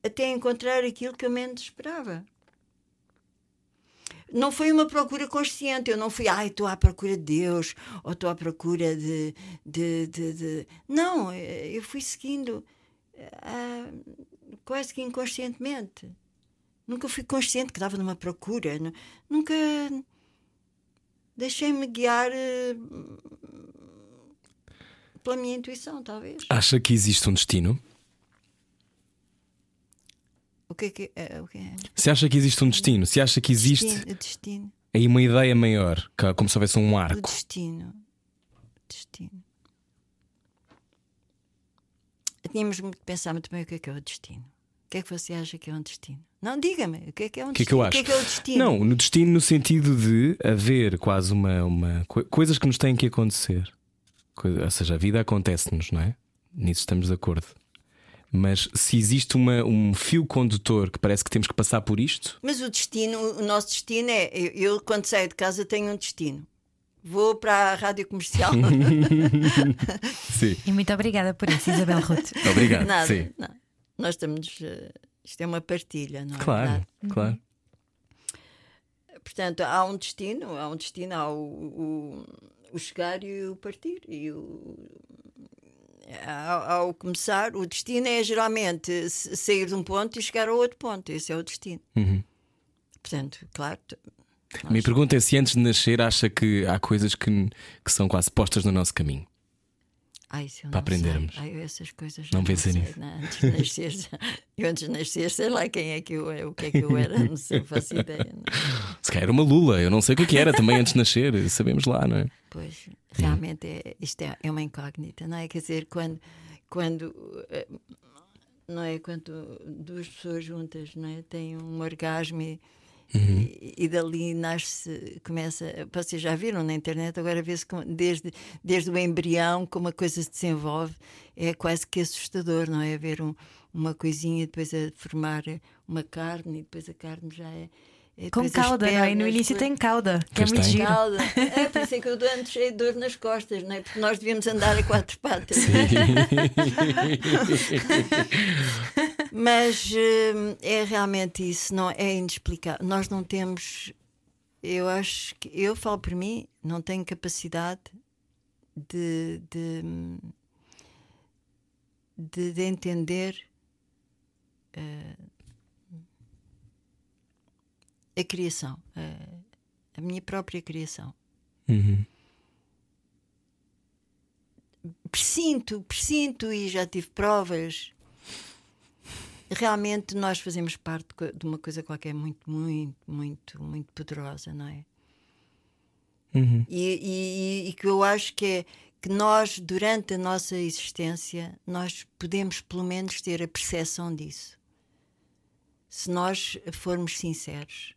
Speaker 4: até encontrar aquilo que eu menos esperava. Não foi uma procura consciente, eu não fui, ai, estou à procura de Deus, ou estou à procura de. de, de, de... Não, eu fui seguindo ah, quase que inconscientemente. Nunca fui consciente que estava numa procura, nu- nunca deixei-me guiar eh, pela minha intuição, talvez.
Speaker 1: Acha que existe um destino?
Speaker 4: O que é que é? O que é?
Speaker 1: Se acha que existe um destino, se acha que existe
Speaker 4: Destino, o destino.
Speaker 1: aí uma ideia maior, como se houvesse um
Speaker 4: O
Speaker 1: arco.
Speaker 4: destino. Destino. Tínhamos muito que pensar muito bem o que é que é o destino. O que é que você acha que é um destino? Não, diga-me, o que é que é um
Speaker 1: O que é que eu
Speaker 4: destino?
Speaker 1: acho?
Speaker 4: O que é que é o destino?
Speaker 1: Não, no destino no sentido de haver quase uma, uma co- coisas que nos têm que acontecer. Ou seja, a vida acontece-nos, não é? Nisso estamos de acordo. Mas se existe uma, um fio condutor que parece que temos que passar por isto,
Speaker 4: Mas o destino, o nosso destino é. Eu, eu, quando saio de casa, tenho um destino. Vou para a rádio comercial.
Speaker 1: sim.
Speaker 2: E muito obrigada por isso, Isabel Ruth.
Speaker 1: Obrigado.
Speaker 4: Nada.
Speaker 1: Sim.
Speaker 4: não. Nós estamos. eh, isto é uma partilha, não é?
Speaker 1: Claro,
Speaker 4: verdade?
Speaker 1: claro.
Speaker 4: Portanto, há um destino, há um destino, há o, o, o chegar e o partir. E o, ao, ao começar, o destino é geralmente sair de um ponto e chegar a outro ponto. Esse é o destino.
Speaker 1: Uhum.
Speaker 4: Portanto, claro.
Speaker 1: A minha pergunta é se antes de nascer acha que há coisas que, que são quase postas no nosso caminho.
Speaker 4: Ai,
Speaker 1: Para
Speaker 4: não
Speaker 1: aprendermos.
Speaker 4: Ai, eu essas coisas
Speaker 1: Não
Speaker 4: já
Speaker 1: pensa
Speaker 4: sei.
Speaker 1: nisso.
Speaker 4: Não, antes de nascer, eu antes de nascer, sei lá quem é que eu era, o que é que eu era, não sei, faço ideia. Não.
Speaker 1: Se calhar era uma lula, eu não sei o que é que era também antes de nascer, sabemos lá, não é?
Speaker 4: Pois, realmente é, isto é, é uma incógnita, não é? Quer dizer, quando, quando eh, não é? Quando duas pessoas juntas não é? têm um orgasmo e, e, e dali nasce, começa. Vocês já viram na internet, agora vê-se desde, desde o embrião como a coisa se desenvolve, é quase que assustador, não é? Ver um, uma coisinha depois a formar uma carne e depois a carne já é. é
Speaker 2: Com cauda, não é? E no
Speaker 4: pernas,
Speaker 2: início tem cauda, que é muito
Speaker 1: tem.
Speaker 2: giro.
Speaker 4: É, por isso é que eu ando cheio de dor nas costas, não é? Porque nós devíamos andar a quatro patas. Mas hum, é realmente isso, não é inexplicável. Nós não temos, eu acho que eu falo por mim, não tenho capacidade de, de, de, de entender eh, a criação, eh, a minha própria criação.
Speaker 1: Uhum.
Speaker 4: presinto, presinto e já tive provas realmente nós fazemos parte de uma coisa qualquer muito, muito, muito, muito poderosa, não é?
Speaker 1: Uhum.
Speaker 4: E, e- e que eu acho que é que nós, durante a nossa existência, nós podemos pelo menos ter a percepção disso. Se nós formos sinceros.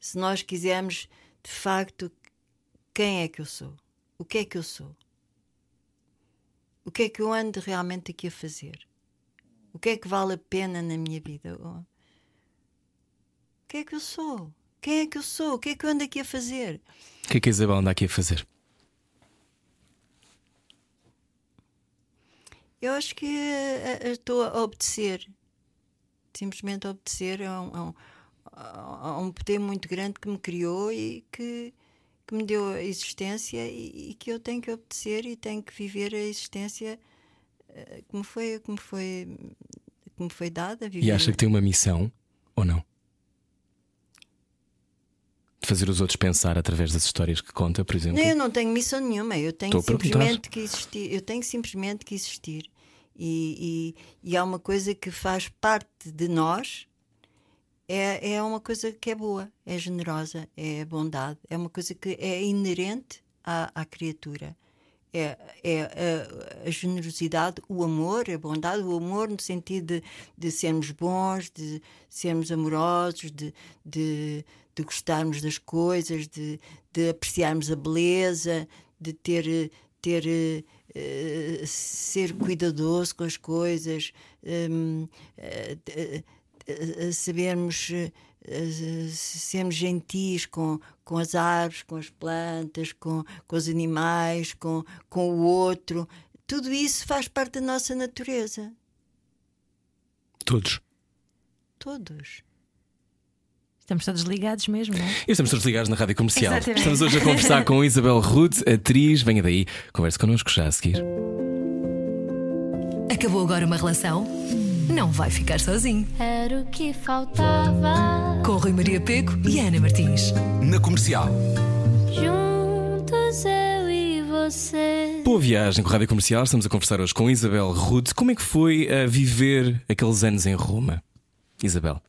Speaker 4: Se nós quisermos, de facto, quem é que eu sou? O que é que eu sou? O que é que eu ando realmente aqui a fazer? O que é que vale a pena na minha vida? Oh, O que é que eu sou? Quem é que eu sou? O que é que eu ando aqui a fazer?
Speaker 1: O que é que a Isabel anda aqui a fazer?
Speaker 4: Eu acho que eh, eh, estou a obedecer. Simplesmente a obedecer a um, a um- a um poder muito grande que me criou e que, que me deu a existência e, e que eu tenho que obedecer e tenho que viver a existência eh, que me foi, que me foi, que me foi dada. Viver.
Speaker 1: E acha que tem uma missão ou não? De fazer os outros pensar através das histórias que conta, por exemplo?
Speaker 4: Não, eu não tenho missão nenhuma, eu tenho
Speaker 1: Estou
Speaker 4: simplesmente que existir. Eu tenho simplesmente que existir. E, e, e há uma coisa que faz parte de nós, é, é uma coisa que é boa, é generosa, é bondade, é uma coisa que é inerente à, à criatura. É, é a, a generosidade, o amor, a bondade, o amor no sentido de, de sermos bons, de sermos amorosos, de, de, de gostarmos das coisas, de, de apreciarmos a beleza, de ter, ter eh, ser cuidadoso com as coisas, eh, eh, sabermos sermos gentis com, com as árvores, com as plantas, com, com os animais, com, com o outro. Tudo isso faz parte da nossa natureza.
Speaker 1: Todos.
Speaker 4: Todos.
Speaker 2: Estamos todos ligados mesmo, não é?
Speaker 1: E estamos todos ligados na rádio comercial.
Speaker 2: Exatamente.
Speaker 1: Estamos hoje a conversar com Isabel Ruth, atriz. Venha daí, converse connosco já a seguir.
Speaker 5: Acabou agora uma relação? Não vai ficar sozinho.
Speaker 6: Era o que faltava.
Speaker 5: Com Rui Maria Peco e Ana Martins.
Speaker 3: Na comercial.
Speaker 6: Juntos eu e você.
Speaker 1: Boa viagem com a rádio comercial. Estamos a conversar hoje com Isabel Ruth. Como é que foi a viver aqueles anos em Roma? Isabel.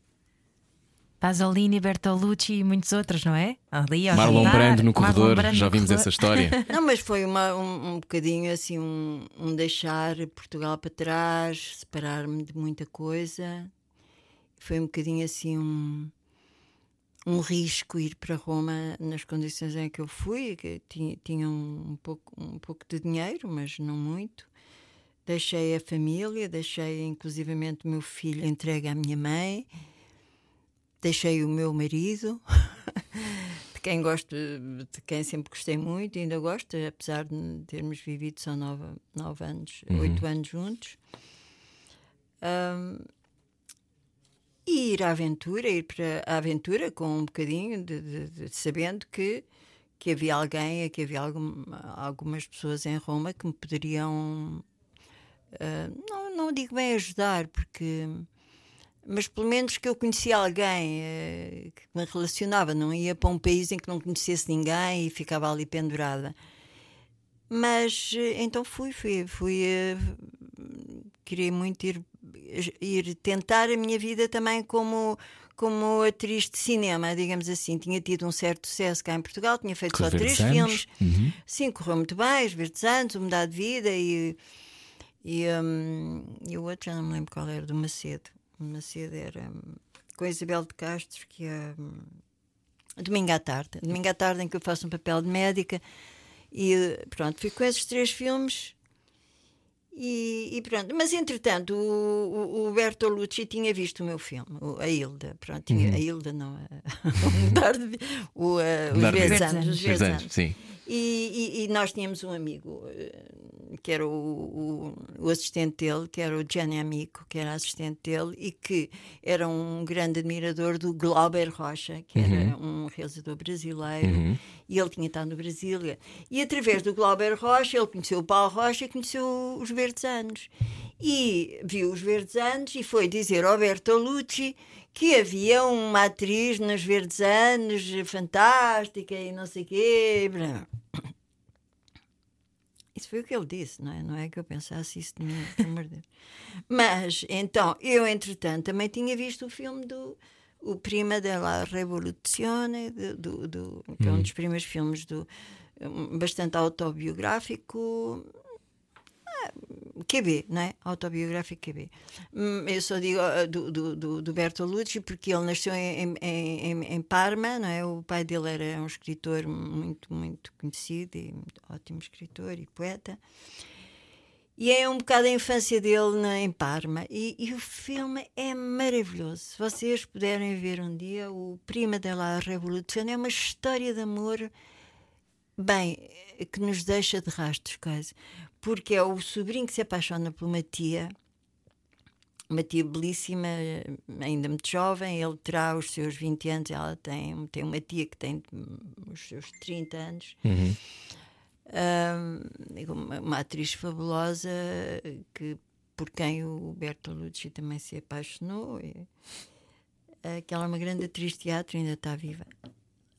Speaker 2: Pasolini, Bertolucci e muitos outros, não é? Ali ao
Speaker 1: Marlon
Speaker 2: jantar,
Speaker 1: Brando no corredor,
Speaker 2: Brando
Speaker 1: já vimos
Speaker 2: corredor.
Speaker 1: essa história.
Speaker 4: Não, mas foi uma, um, um bocadinho assim, um, um deixar Portugal para trás, separar-me de muita coisa. Foi um bocadinho assim um, um risco ir para Roma nas condições em que eu fui, que tinha, tinha um, um pouco, um pouco de dinheiro, mas não muito. Deixei a família, deixei inclusivamente o meu filho entregue à minha mãe, deixei o meu marido, de quem gosto, de quem sempre gostei muito, e ainda gosto, apesar de termos vivido só nove, nove anos, oito anos juntos. Ahm, e ir à aventura, ir para a aventura com um bocadinho de, de- de- sabendo que, que havia alguém, que havia algum, algumas pessoas em Roma que me poderiam ah, não, não digo bem ajudar, porque mas pelo menos que eu conhecia alguém eh, que me relacionava, não ia para um país em que não conhecesse ninguém e ficava ali pendurada. Mas eh, então fui, fui, fui eh, queria muito ir, ir tentar a minha vida também como como atriz de cinema, digamos assim. Tinha tido um certo sucesso cá em Portugal, tinha feito só três filmes.
Speaker 1: Uhum.
Speaker 4: Sim, correu muito bem, os Verdes Anos, o Mudar de Vida e, e, hum, e o outro já não me lembro qual era, do Macedo. O Macedo era hum, com a Isabel de Castro, que é hum, Domingo à Tarde. Domingo à Tarde em que eu faço um papel de médica e pronto, fui com esses três filmes e, e pronto. Mas entretanto, o, o, o Bertolucci tinha visto o meu filme, o- a Hilda. Pronto, tinha, a Hilda não, a, o Mudar de Vi- o, eh, os Verdes
Speaker 1: Vida.
Speaker 4: Anos. Os
Speaker 1: Verdes Anos. sim.
Speaker 4: E, e- e nós tínhamos um amigo eh, que era o, o, o assistente dele, que era o Gianni Amico, que era assistente dele e que era um grande admirador do Glauber Rocha, que era um realizador brasileiro. E ele tinha estado no Brasil. E através do Glauber Rocha, ele conheceu o Paulo Rocha e conheceu os Verdes Anos. E viu os Verdes Anos e foi dizer ao Bertolucci que havia uma atriz nos Verdes Anos fantástica e não sei o quê. blá. Isso foi o que ele disse, não é? Não é que eu pensasse isso de mim, pelo amor de Deus. Mas, então, eu, entretanto, também tinha visto o filme do o Prima della Rivoluzione, do, do, do, que é um dos primeiros filmes do, bastante autobiográfico. QB, não é? Autobiográfico QB. Hum, Eu só digo ah, do, do, do, do Bertolucci porque ele nasceu em, em, em, em Parma, não é? O pai dele era um escritor muito, muito conhecido e ótimo escritor e poeta. E é um bocado a infância dele na, em Parma. E, e o filme é maravilhoso. Se vocês puderem ver um dia, o Prima della Revoluzione é uma história de amor, bem, que nos deixa de rastros quase. Porque é o sobrinho que se apaixona por uma tia, uma tia belíssima, ainda muito jovem. Ele terá os seus 20 anos, ela tem, tem uma tia que tem os seus 30 anos. Um, uma, uma atriz fabulosa que por quem o Bertolucci também se apaixonou. E, aquela é uma grande atriz de teatro, ainda está viva.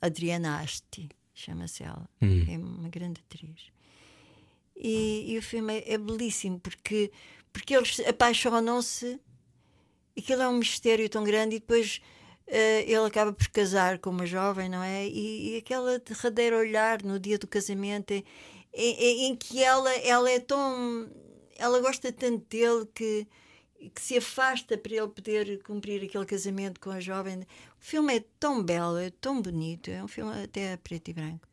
Speaker 4: Adriana Asti, chama-se ela. É uma grande atriz. E, e o filme é, é belíssimo porque, porque eles apaixonam-se. Aquilo é um mistério tão grande e depois eh, ele acaba por casar com uma jovem, não é? E, e aquela derradeira olhar no dia do casamento em, em- em que ela, ela é tão. Ela gosta tanto dele que, que se afasta para ele poder cumprir aquele casamento com a jovem. O filme é tão belo, é tão bonito, é um filme até preto e branco.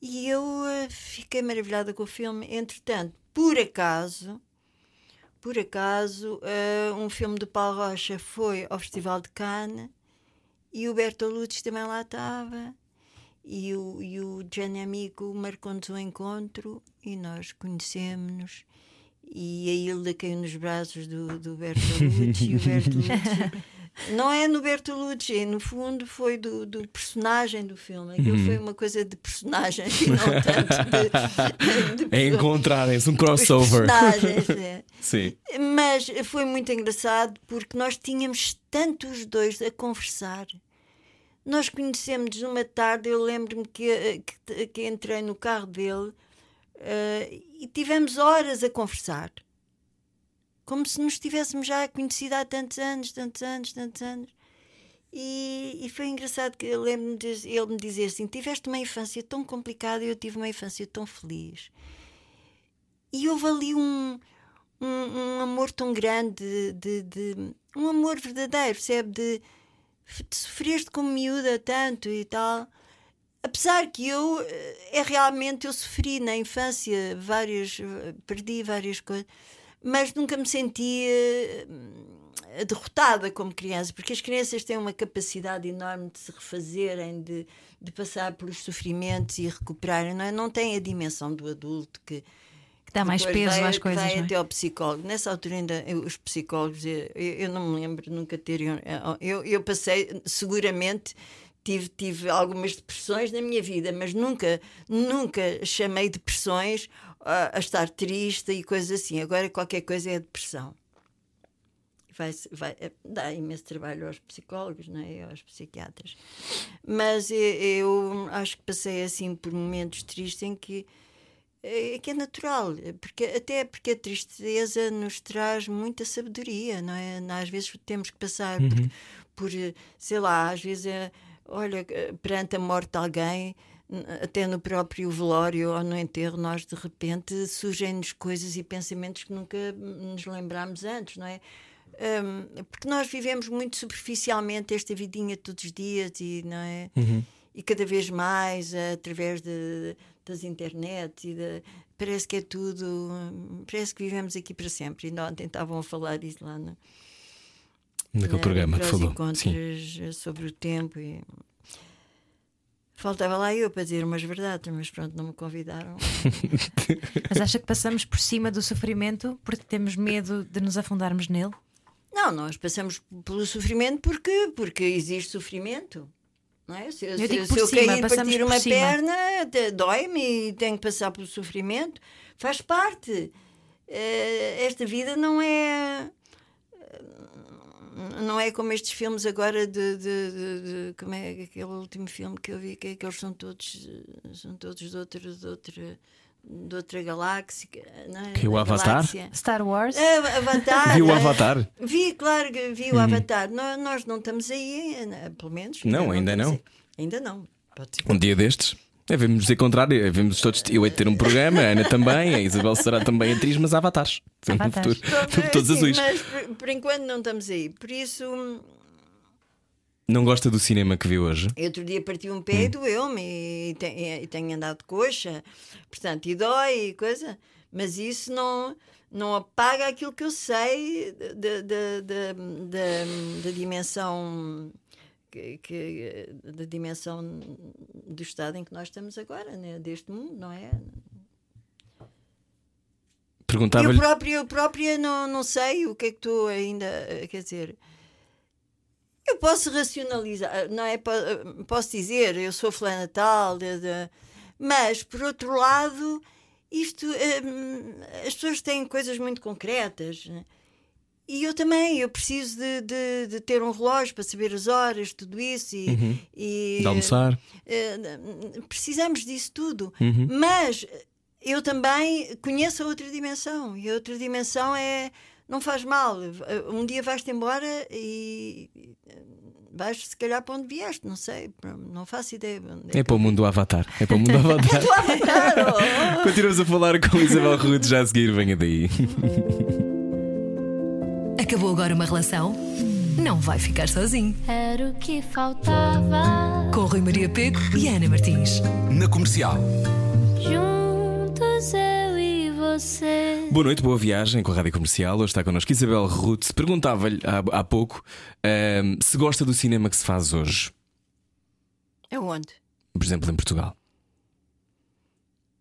Speaker 4: E eu eh, fiquei maravilhada com o filme. Entretanto, por acaso, por acaso, eh, um filme do Paulo Rocha foi ao Festival de Cannes e o Bertolucci também lá estava. E o, e o Gianni Amigo marcou-nos um encontro e nós conhecemos-nos. E a Hilda caiu nos braços do, do Bertolucci. e o Bertolucci não é no Bertolucci, no fundo foi do, do personagem do filme. Aquilo foi uma coisa de personagem e não tanto de, de
Speaker 1: É encontrarem-se um
Speaker 4: os
Speaker 1: crossover.
Speaker 4: personagens. é.
Speaker 1: Sim.
Speaker 4: Mas foi muito engraçado porque nós tínhamos tanto os dois a conversar. Nós conhecemos numa tarde, eu lembro-me que, que, que entrei no carro dele eh, e tivemos horas a conversar. Como se nos tivéssemos já conhecido há tantos anos, tantos anos, tantos anos. E, e foi engraçado que eu lembro-me ele me dizer assim: Tiveste uma infância tão complicada e eu tive uma infância tão feliz. E houve ali um, um, um amor tão grande, de, de- de- um amor verdadeiro, percebe? De, de sofreste como miúda tanto e tal. Apesar que eu, eh, é realmente, eu sofri na infância várias, eh, perdi várias coisas, mas nunca me senti eh, derrotada como criança, porque as crianças têm uma capacidade enorme de se refazerem, de, de passar pelos sofrimentos e recuperarem, não, é? não têm a dimensão do adulto que,
Speaker 2: Que dá mais peso
Speaker 4: vai,
Speaker 2: às coisas.
Speaker 4: vai
Speaker 2: é?
Speaker 4: até ao psicólogo. Nessa altura, ainda os psicólogos, eu, eu não me lembro nunca terem. Eu, eu passei, seguramente, tive, tive algumas depressões na minha vida, mas nunca, nunca chamei depressões a, a estar triste e coisas assim. Agora, qualquer coisa é depressão. Vai, vai, é, dá imenso trabalho aos psicólogos não é? E aos psiquiatras. Mas eu, eu acho que passei assim por momentos tristes em que é que é natural, porque, até porque a tristeza nos traz muita sabedoria, não é? Às vezes temos que passar por, por, sei lá, às vezes, é, olha, perante a morte de alguém, até no próprio velório ou no enterro, nós de repente surgem-nos coisas e pensamentos que nunca nos lembrámos antes, não é? Hum, porque nós vivemos muito superficialmente esta vidinha todos os dias e não é e cada vez mais eh, através de, das internet e de, parece que é tudo parece que vivemos aqui para sempre e ontem estavam a falar disso lá no,
Speaker 1: Naquele
Speaker 4: na-
Speaker 1: programa falou. Sim.
Speaker 4: eh, sobre o tempo e faltava lá eu para dizer umas verdades mas pronto não me convidaram
Speaker 2: Mas acha que passamos por cima do sofrimento porque temos medo de nos afundarmos nele?
Speaker 4: Não, nós passamos pelo sofrimento porque, porque existe sofrimento. Não é? Se, se-
Speaker 2: digo
Speaker 4: se
Speaker 2: por
Speaker 4: eu
Speaker 2: cima,
Speaker 4: cair e partir uma
Speaker 2: cima.
Speaker 4: perna, dói-me e tenho que passar pelo sofrimento. Faz parte. Eh, Esta vida não é. Não é como estes filmes agora de, de- de- de- como é aquele último filme que eu vi que, é que eles são todos são todos de outra, de outra de outra galáxia. Não é?
Speaker 1: Que o Avatar?
Speaker 4: galáxia.
Speaker 2: Star Wars.
Speaker 4: É, Avatar.
Speaker 1: Viu o. Avatar?
Speaker 4: Vi, claro que vi o Avatar. Nó- Nós, não estamos aí, eh, pelo menos.
Speaker 1: Não, ainda não.
Speaker 4: Ainda não. Pode ser.
Speaker 1: Um dia destes. Devemos nos encontrar, devemos todos. Eu hei de ter um programa, a Ana também, a Isabel será também atriz, mas avatares. No
Speaker 2: Avatares.
Speaker 1: futuro. Todos
Speaker 4: Sim,
Speaker 1: azuis.
Speaker 4: Mas por, por enquanto não estamos aí. Por isso, hum,
Speaker 1: Não gosta do cinema que viu hoje?
Speaker 4: outro dia parti um pé e doeu-me e, te- e tenho andado de coxa, portanto, e dói e coisa. Mas isso não, não apaga aquilo que eu sei da, da- da dimensão. Que, que- da dimensão do estado em que nós estamos agora, né? deste mundo, não é?
Speaker 1: Perguntava-lhe.
Speaker 4: Eu própria, eu própria não, não sei o que é que tu ainda. eh, Quer dizer. Eu posso racionalizar, não é? Po- eh, Posso dizer, eu sou fulana tal, de- de- mas por outro lado, isto. hum, as pessoas têm coisas muito concretas. né? E eu também, eu preciso de, de, de ter um relógio para saber as horas, tudo isso. E, e,
Speaker 1: De almoçar.
Speaker 4: eh, precisamos disso tudo.
Speaker 1: Uhum.
Speaker 4: Mas eu também conheço a outra dimensão. E a outra dimensão é. Não faz mal. Um dia vais-te embora e vais, se calhar, para onde vieste. Não sei. Não faço ideia. Onde
Speaker 1: É para o mundo do Avatar. É para o mundo do Avatar.
Speaker 4: Tu Avatar, oh.
Speaker 1: Continuamos a falar com Isabel Ruth já a seguir, venha daí.
Speaker 5: Acabou agora uma relação? Não vai ficar sozinho.
Speaker 6: Era o que faltava.
Speaker 5: Com Rui Maria Peco e Ana Martins.
Speaker 3: Na comercial.
Speaker 6: Juntos eu e você.
Speaker 1: Boa noite, boa viagem com a Rádio Comercial. Hoje está connosco Isabel Ruth. Perguntava-lhe há, há pouco ahm, se gosta do cinema que se faz hoje,
Speaker 4: É onde?
Speaker 1: por exemplo, em Portugal.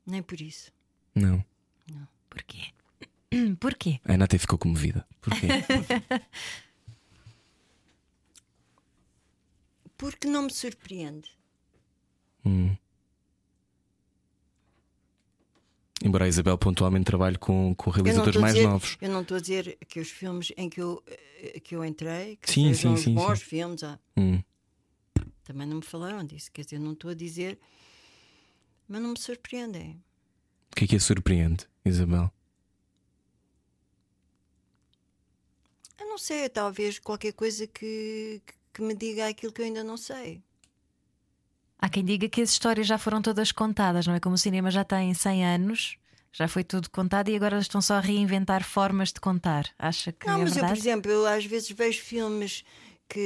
Speaker 4: Nem por isso.
Speaker 1: Não.
Speaker 2: Porquê? Porquê?
Speaker 1: A Ana até ficou comovida. Porquê?
Speaker 4: Porque não me surpreende.
Speaker 1: Hum. Embora a Isabel pontualmente trabalhe com, com realizadores mais
Speaker 4: dizer-
Speaker 1: novos.
Speaker 4: Eu não estou a dizer que os filmes em que eu, eh, que eu entrei, que
Speaker 1: Sim,
Speaker 4: sejam
Speaker 1: sim,
Speaker 4: os
Speaker 1: sim,
Speaker 4: bons
Speaker 1: sim.
Speaker 4: filmes, ah,
Speaker 1: Hum.
Speaker 4: também não me falaram disso. Quer dizer, não estou a dizer, mas não me surpreendem.
Speaker 1: O que é que a surpreende, Isabel?
Speaker 4: Eu não sei, talvez qualquer coisa que, que- me diga aquilo que eu ainda não sei.
Speaker 2: Há quem diga que as histórias já foram todas contadas, não é? Como o cinema já tem 100 anos, já foi tudo contado e agora estão só a reinventar formas de contar. Acha que
Speaker 4: Não,
Speaker 2: é
Speaker 4: mas eu, por
Speaker 2: verdade?
Speaker 4: exemplo, eu às vezes vejo filmes que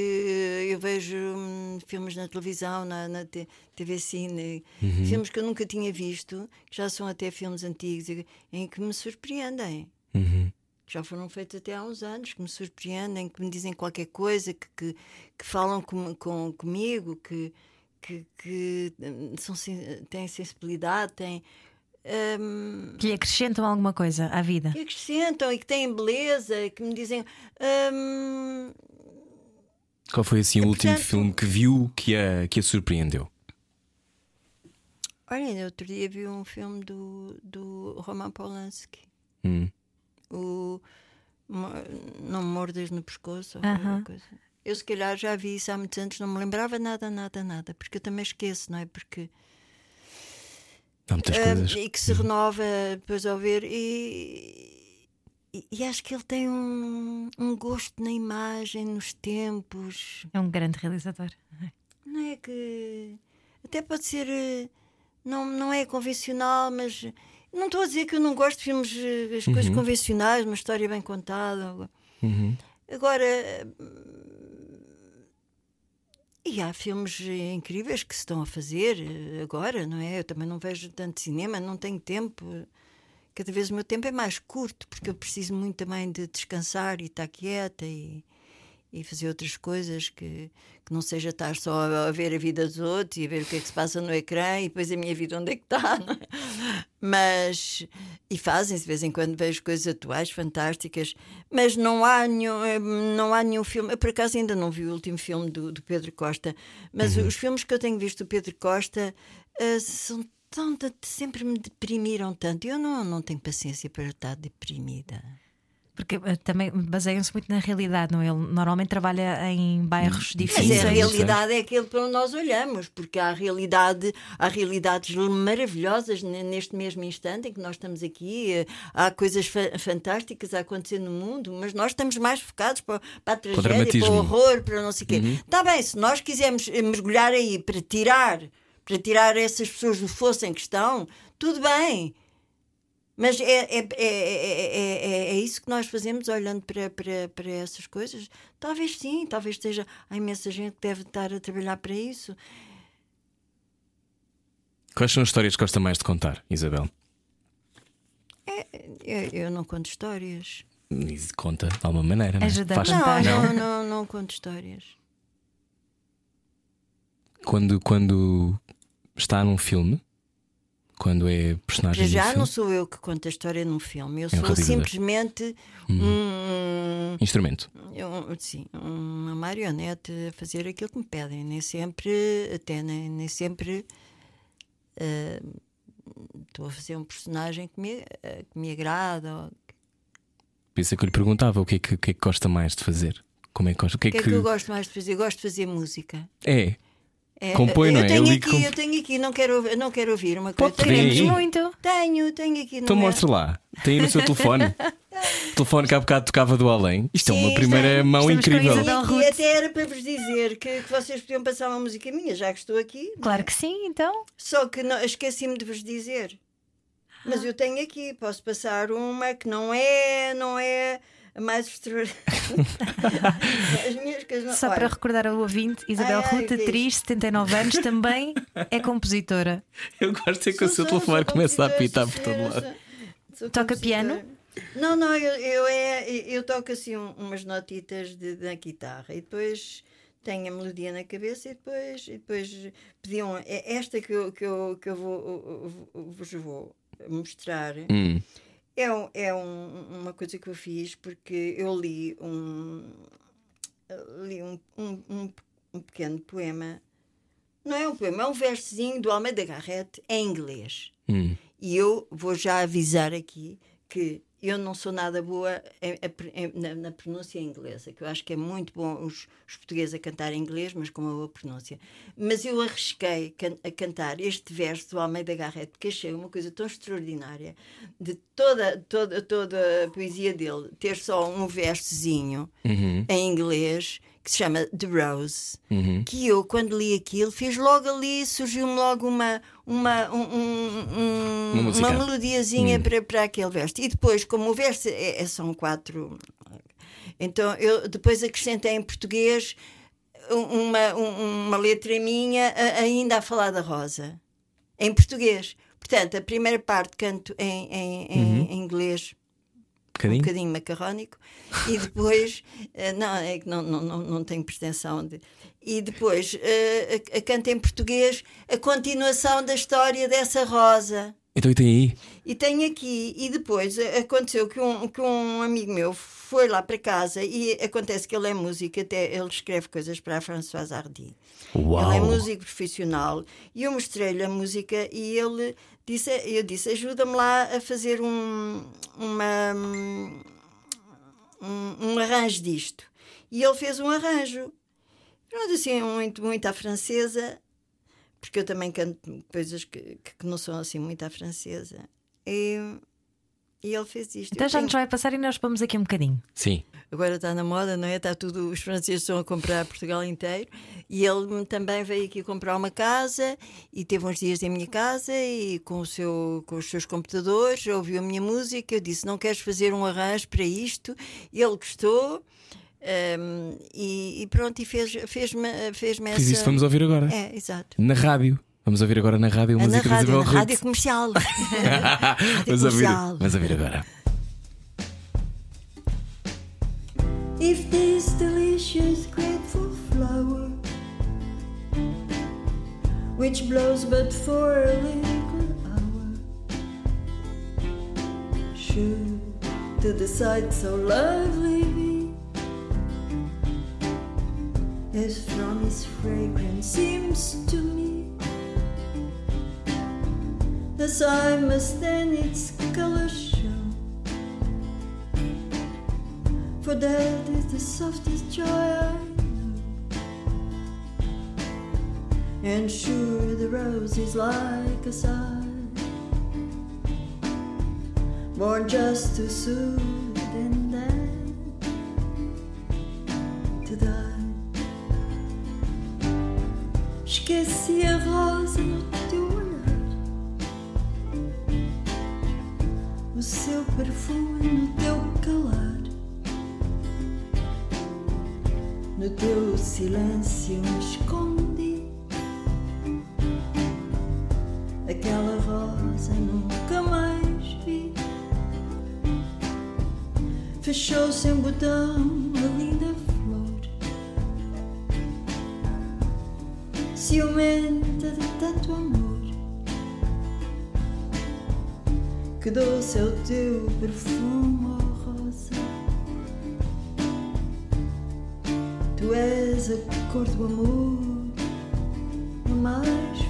Speaker 4: eu vejo hum, filmes na televisão, na, na TV Cine,
Speaker 1: Uhum.
Speaker 4: filmes que eu nunca tinha visto, que já são até filmes antigos, em que me surpreendem.
Speaker 1: Uhum.
Speaker 4: Que já foram feitos até há uns anos, que me surpreendem, que me dizem qualquer coisa, que, que, que falam com, com, comigo, que, que, que, hum, são, têm sensibilidade, têm. hum,
Speaker 2: Que lhe acrescentam alguma coisa à vida.
Speaker 4: que acrescentam e que têm beleza, que me dizem. hum,
Speaker 1: Qual foi assim o último
Speaker 4: portanto-
Speaker 1: filme que viu que a, que a surpreendeu?
Speaker 4: olha, ainda outro dia vi um filme do, do Roman Polanski.
Speaker 1: Hum.
Speaker 4: O Não me mordas no pescoço. ou
Speaker 2: Aham.
Speaker 4: qualquer coisa. Eu, se calhar, já vi isso há muitos anos, não me lembrava nada, nada, nada, porque eu também esqueço, não é? Porque.
Speaker 1: Há muitas
Speaker 4: Ah,
Speaker 1: coisas.
Speaker 4: e que se renova depois ao ver e, e, e acho que ele tem um, um gosto na imagem, nos tempos,
Speaker 2: É um grande realizador.
Speaker 4: não é que até pode ser eh, não, não é convencional, mas não estou a dizer que eu não gosto de filmes, eh, as coisas convencionais, uma história bem contada.
Speaker 1: Uhum.
Speaker 4: Agora hum, e há filmes eh, incríveis que se estão a fazer eh, agora, não é? Eu também não vejo tanto cinema, não tenho tempo. Cada vez o meu tempo é mais curto, porque eu preciso muito também de descansar e estar quieta e, e fazer outras coisas que, que não seja estar só a, a ver a vida dos outros e a ver o que é que se passa no ecrã e depois a minha vida onde é que está. é? Mas, e fazem-se de vez em quando vejo coisas atuais fantásticas, mas não há nenhum, não há nenhum filme. Eu por acaso ainda não vi o último filme do, do Pedro Costa, mas os filmes que eu tenho visto do Pedro Costa eh, são tão- sempre me deprimiram tanto. Eu não, não tenho paciência para estar deprimida.
Speaker 2: Porque eh, também baseiam-se muito na realidade, não? é? Ele normalmente trabalha em bairros
Speaker 4: Mas
Speaker 2: difíceis.
Speaker 4: a
Speaker 1: Sim,
Speaker 4: realidade é aquilo para onde nós olhamos, porque há realidade, há realidades maravilhosas ne- neste mesmo instante em que nós estamos aqui, eh, há coisas fa- fantásticas a acontecer no mundo, mas nós estamos mais focados para, para a tragédia, para o horror, para não sei o quê. Está bem, se nós quisermos eh, mergulhar aí para tirar, para tirar essas pessoas do fosso em questão, tudo bem. Mas é, é, é, é, é, é isso que nós fazemos olhando para, para, para essas coisas? Talvez sim, talvez esteja. Há imensa gente que deve estar a trabalhar para isso.
Speaker 1: Quais são as histórias que gosta mais de contar, Isabel?
Speaker 4: Eu, eu não conto histórias.
Speaker 1: E Conta de alguma maneira. É?
Speaker 2: A
Speaker 1: Faz-
Speaker 4: Não?
Speaker 1: não,
Speaker 4: não, não conto histórias.
Speaker 1: Quando, quando está num filme, quando é personagem
Speaker 4: já não sou eu que conto a história num filme. Eu
Speaker 1: um
Speaker 4: sou simplesmente um,
Speaker 1: instrumento.
Speaker 4: um- sim, uma marionete a fazer aquilo que me pedem. Nem sempre, até nem, nem sempre ah, estou a fazer um personagem que me, ah, que me agrada. ou-
Speaker 1: Por isso é que eu lhe perguntava o que é que, que, é que gosta mais de fazer. Como é que gosta? O que é
Speaker 4: O que é
Speaker 1: que
Speaker 4: eu gosto mais de fazer? Eu gosto de fazer música.
Speaker 1: É.
Speaker 4: É,
Speaker 1: Compõe,
Speaker 4: eu
Speaker 1: não é?
Speaker 4: Tenho
Speaker 1: Ali
Speaker 4: aqui,
Speaker 1: com-
Speaker 4: Eu tenho aqui, não quero, ouvir- não quero ouvir uma coisa.
Speaker 1: Pode.
Speaker 2: Queremos muito.
Speaker 4: tenho, tenho aqui.
Speaker 1: Então
Speaker 4: no meu-
Speaker 1: mostre lá. Tem aí no seu telefone. o telefone que há bocado tocava do além. Isto é
Speaker 4: Sim,
Speaker 1: uma
Speaker 4: isto
Speaker 1: primeira
Speaker 4: é-
Speaker 1: mão
Speaker 2: estamos com
Speaker 1: incrível.
Speaker 4: E, e até era para vos dizer que, que vocês podiam passar uma música minha, já que estou aqui.
Speaker 2: Claro que sim, então.
Speaker 4: Só que esqueci-me de vos dizer. Mas eu tenho aqui, posso passar uma que não é, não é mais extraordinária.
Speaker 2: Só para recordar ao ouvinte, Isabel
Speaker 4: Ai, ai,
Speaker 2: Ruth,
Speaker 4: que
Speaker 2: atriz, 79 anos, também é compositora.
Speaker 1: Eu gosto é que o seu telefone começa a apitar por todo lado.
Speaker 2: Toca piano?
Speaker 4: Não, não, eu, eu, é, eu toco assim um- umas notitas de, na guitarra e depois tenho a melodia na cabeça e depois, e depois pediam é esta que eu, que eu, que eu vou, vos vou mostrar.
Speaker 1: Hum.
Speaker 4: É, um- é um- uma coisa que eu fiz porque eu li um, li um, um, um, pequeno poema. Não é um poema, é um versozinho do Almeida Garrett em inglês.
Speaker 1: Hum.
Speaker 4: E eu vou já avisar aqui que eu não sou nada boa em- em- na, na pronúncia inglesa, que eu acho que é muito bom os, os portugueses a cantar em inglês, mas com uma boa pronúncia. Mas eu arrisquei can- a cantar este verso do Almeida Garrett, porque achei uma coisa tão extraordinária de toda, toda, toda a poesia dele ter só um versozinho
Speaker 1: Uhum.
Speaker 4: em inglês que se chama The Rose,
Speaker 1: Uhum.
Speaker 4: que eu, quando li aquilo, fiz logo ali, surgiu-me logo uma, uma, um- um- um-
Speaker 1: Uma
Speaker 4: uma melodiazinha
Speaker 1: Hum.
Speaker 4: para, para aquele verso. E depois, como o verso é, é- são quatro, então eu depois acrescentei em português um- uma, um- uma letra minha ainda a falar da rosa, em português. Portanto, a primeira parte canto em, em- em- em inglês um
Speaker 1: Bocadinho?
Speaker 4: bocadinho macarrónico e depois eh, não é que não, não, não, não tenho pretensão de e depois eh, a, a canto em português a continuação da história dessa rosa
Speaker 1: Então e tem aí.
Speaker 4: e tenho aqui e depois eh, aconteceu que um, que um amigo meu foi lá para casa e acontece que ele é músico até ele escreve coisas para a Françoise Hardy
Speaker 1: Uau!
Speaker 4: ele é músico profissional e eu mostrei-lhe a música e ele disse, eu disse, ajuda-me lá a fazer um, uma, um, um arranjo disto. E ele fez um arranjo. Pronto, assim, muito, muito à francesa, porque eu também canto coisas que, que não são assim muito à francesa. E, e ele fez isto.
Speaker 2: Então
Speaker 4: Eu
Speaker 2: já
Speaker 4: tenho-
Speaker 2: nos vai passar e nós vamos aqui um bocadinho.
Speaker 1: Sim.
Speaker 4: Agora está na moda, não é? Está tudo, os franceses estão a comprar Portugal inteiro. E ele também veio aqui comprar uma casa e teve uns dias em minha casa e com, o seu, com os seus computadores ouviu a minha música. Eu disse: Não queres fazer um arranjo para isto? Ele gostou. hum, e, e pronto, e fez-me fez fez essa.
Speaker 1: Fiz isso, vamos ouvir agora.
Speaker 4: É, exato.
Speaker 1: Na rádio. Vamos ouvir agora na rádio a
Speaker 4: na
Speaker 1: música da
Speaker 4: rádio,
Speaker 1: Isabel
Speaker 4: na rádio comercial.
Speaker 1: Ouvir,
Speaker 4: comercial.
Speaker 1: vamos ouvir agora.
Speaker 4: If this delicious grateful flower, which blows but for a little hour, should to the sight so lovely be, as from its fragrance seems to me, as I must then its color For that is the softest joy I know. And sure, the rose is like a sigh, born just to soothe and then to die. Esqueci a rosa no teu olhar, o seu perfume no teu calar. No teu silêncio me escondi. Aquela rosa nunca mais vi. Fechou-se em botão a linda flor. Ciumenta de tanto amor. Que doce é o teu perfume, Tu és a cor do amor, a mais